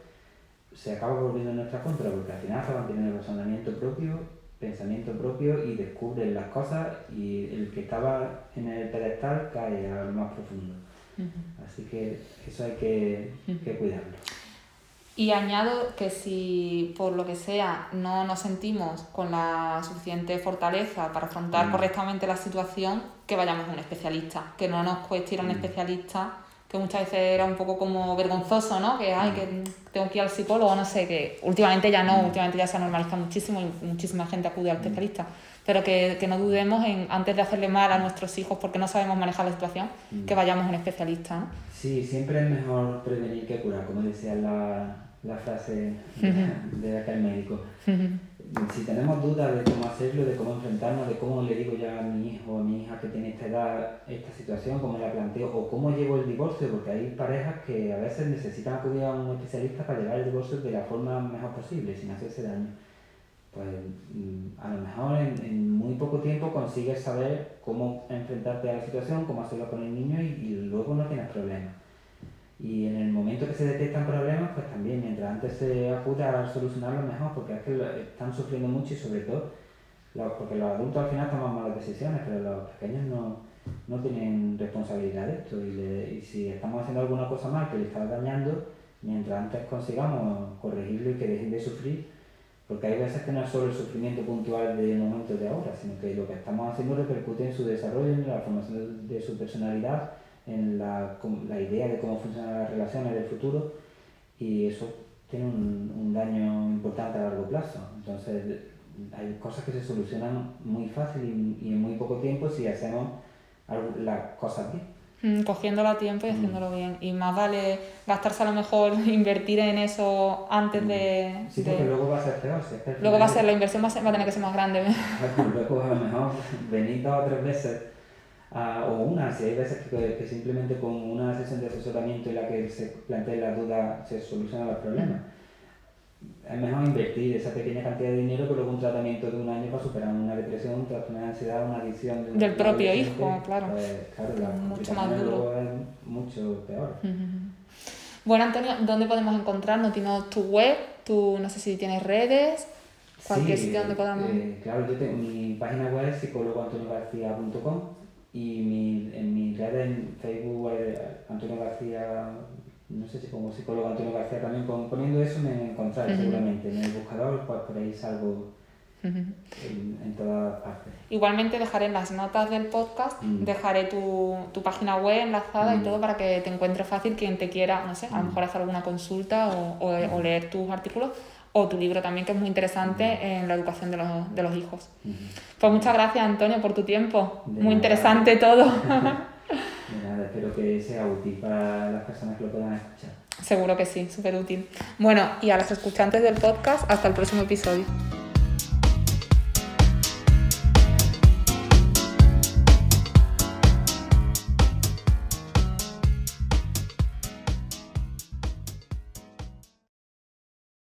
se acaba volviendo en nuestra contra porque al final acaban teniendo razonamiento propio, pensamiento propio y descubren las cosas y el que estaba en el pedestal cae a lo más profundo. Así que eso hay que, que cuidarlo. Y añado que si por lo que sea no nos sentimos con la suficiente fortaleza para afrontar mm. correctamente la situación, que vayamos a un especialista, que no nos cueste ir a un mm. especialista, que muchas veces era un poco como vergonzoso, ¿no? Que, ay, que tengo que ir al psicólogo, no sé, que últimamente ya no, mm. últimamente ya se normaliza muchísimo y muchísima gente acude al especialista pero que, que, no dudemos en, antes de hacerle mal a nuestros hijos porque no sabemos manejar la situación, que vayamos a un especialista. ¿no? Sí, siempre es mejor prevenir que curar, como decía la, la frase de, aquel médico. Si tenemos dudas de cómo hacerlo, de cómo enfrentarnos, de cómo le digo ya a mi hijo o a mi hija que tiene esta edad, esta situación, cómo la planteo, o cómo llevo el divorcio, porque hay parejas que a veces necesitan acudir a un especialista para llevar el divorcio de la forma mejor posible, sin hacerse daño pues mm, a lo mejor en, muy poco tiempo consigues saber cómo enfrentarte a la situación, cómo hacerlo con el niño y, luego no tienes problemas. Y en el momento que se detectan problemas, pues también, mientras antes se acude a solucionarlo mejor, porque es que están sufriendo mucho y sobre todo, porque los adultos al final toman malas decisiones, pero los pequeños no, no tienen responsabilidad de esto. Y, si estamos haciendo alguna cosa mal que le está dañando, mientras antes consigamos corregirlo y que dejen de sufrir, porque hay veces que no es solo el sufrimiento puntual de momento de ahora, sino que lo que estamos haciendo repercute en su desarrollo, en la formación de, su personalidad, en la, la, idea de cómo funcionan las relaciones del futuro y eso tiene un, un, daño importante a largo plazo. Entonces hay cosas que se solucionan muy fácil y, y en muy poco tiempo si hacemos las cosas bien. Mm, cogiéndolo a tiempo y mm. haciéndolo bien. Y más vale gastarse a lo mejor, invertir en eso antes de... Sí, porque luego va a ser peor. luego va a ser, la inversión va a, tener que ser más grande. luego a lo mejor venir dos o tres veces, o una, si hay veces que, que, simplemente con una sesión de asesoramiento en la que se plantea la duda se solucionan los problemas es mejor invertir esa pequeña cantidad de dinero que luego un tratamiento de un año para superar una depresión, un trastorno de ansiedad, una adicción. De Del propio hijo, claro. Pues, claro, la mucho más duro. Es mucho peor. Bueno, Antonio, ¿dónde podemos encontrarnos? ¿Tienes tu web? Tu, no sé si tienes redes, cualquier sitio donde podamos... Eh, claro, yo tengo mi página web es psicólogoantoniogarcía.com y mi, en mi red en Facebook es Antonio García no sé si como psicólogo Antonio García también poniendo eso me encontraré seguramente en el buscador pues por ahí salgo en, todas partes igualmente dejaré en las notas del podcast mm. dejaré tu, tu, página web enlazada y mm. todo para que te encuentre fácil quien te quiera no sé a lo mm. mejor hacer alguna consulta o, o, leer tus artículos o tu libro también que es muy interesante en la educación de los, de los hijos pues muchas gracias Antonio por tu tiempo muy interesante todo nada, espero que sea útil para las personas que lo puedan escuchar. Seguro que sí, súper útil. Bueno, y a los escuchantes del podcast, hasta el próximo episodio.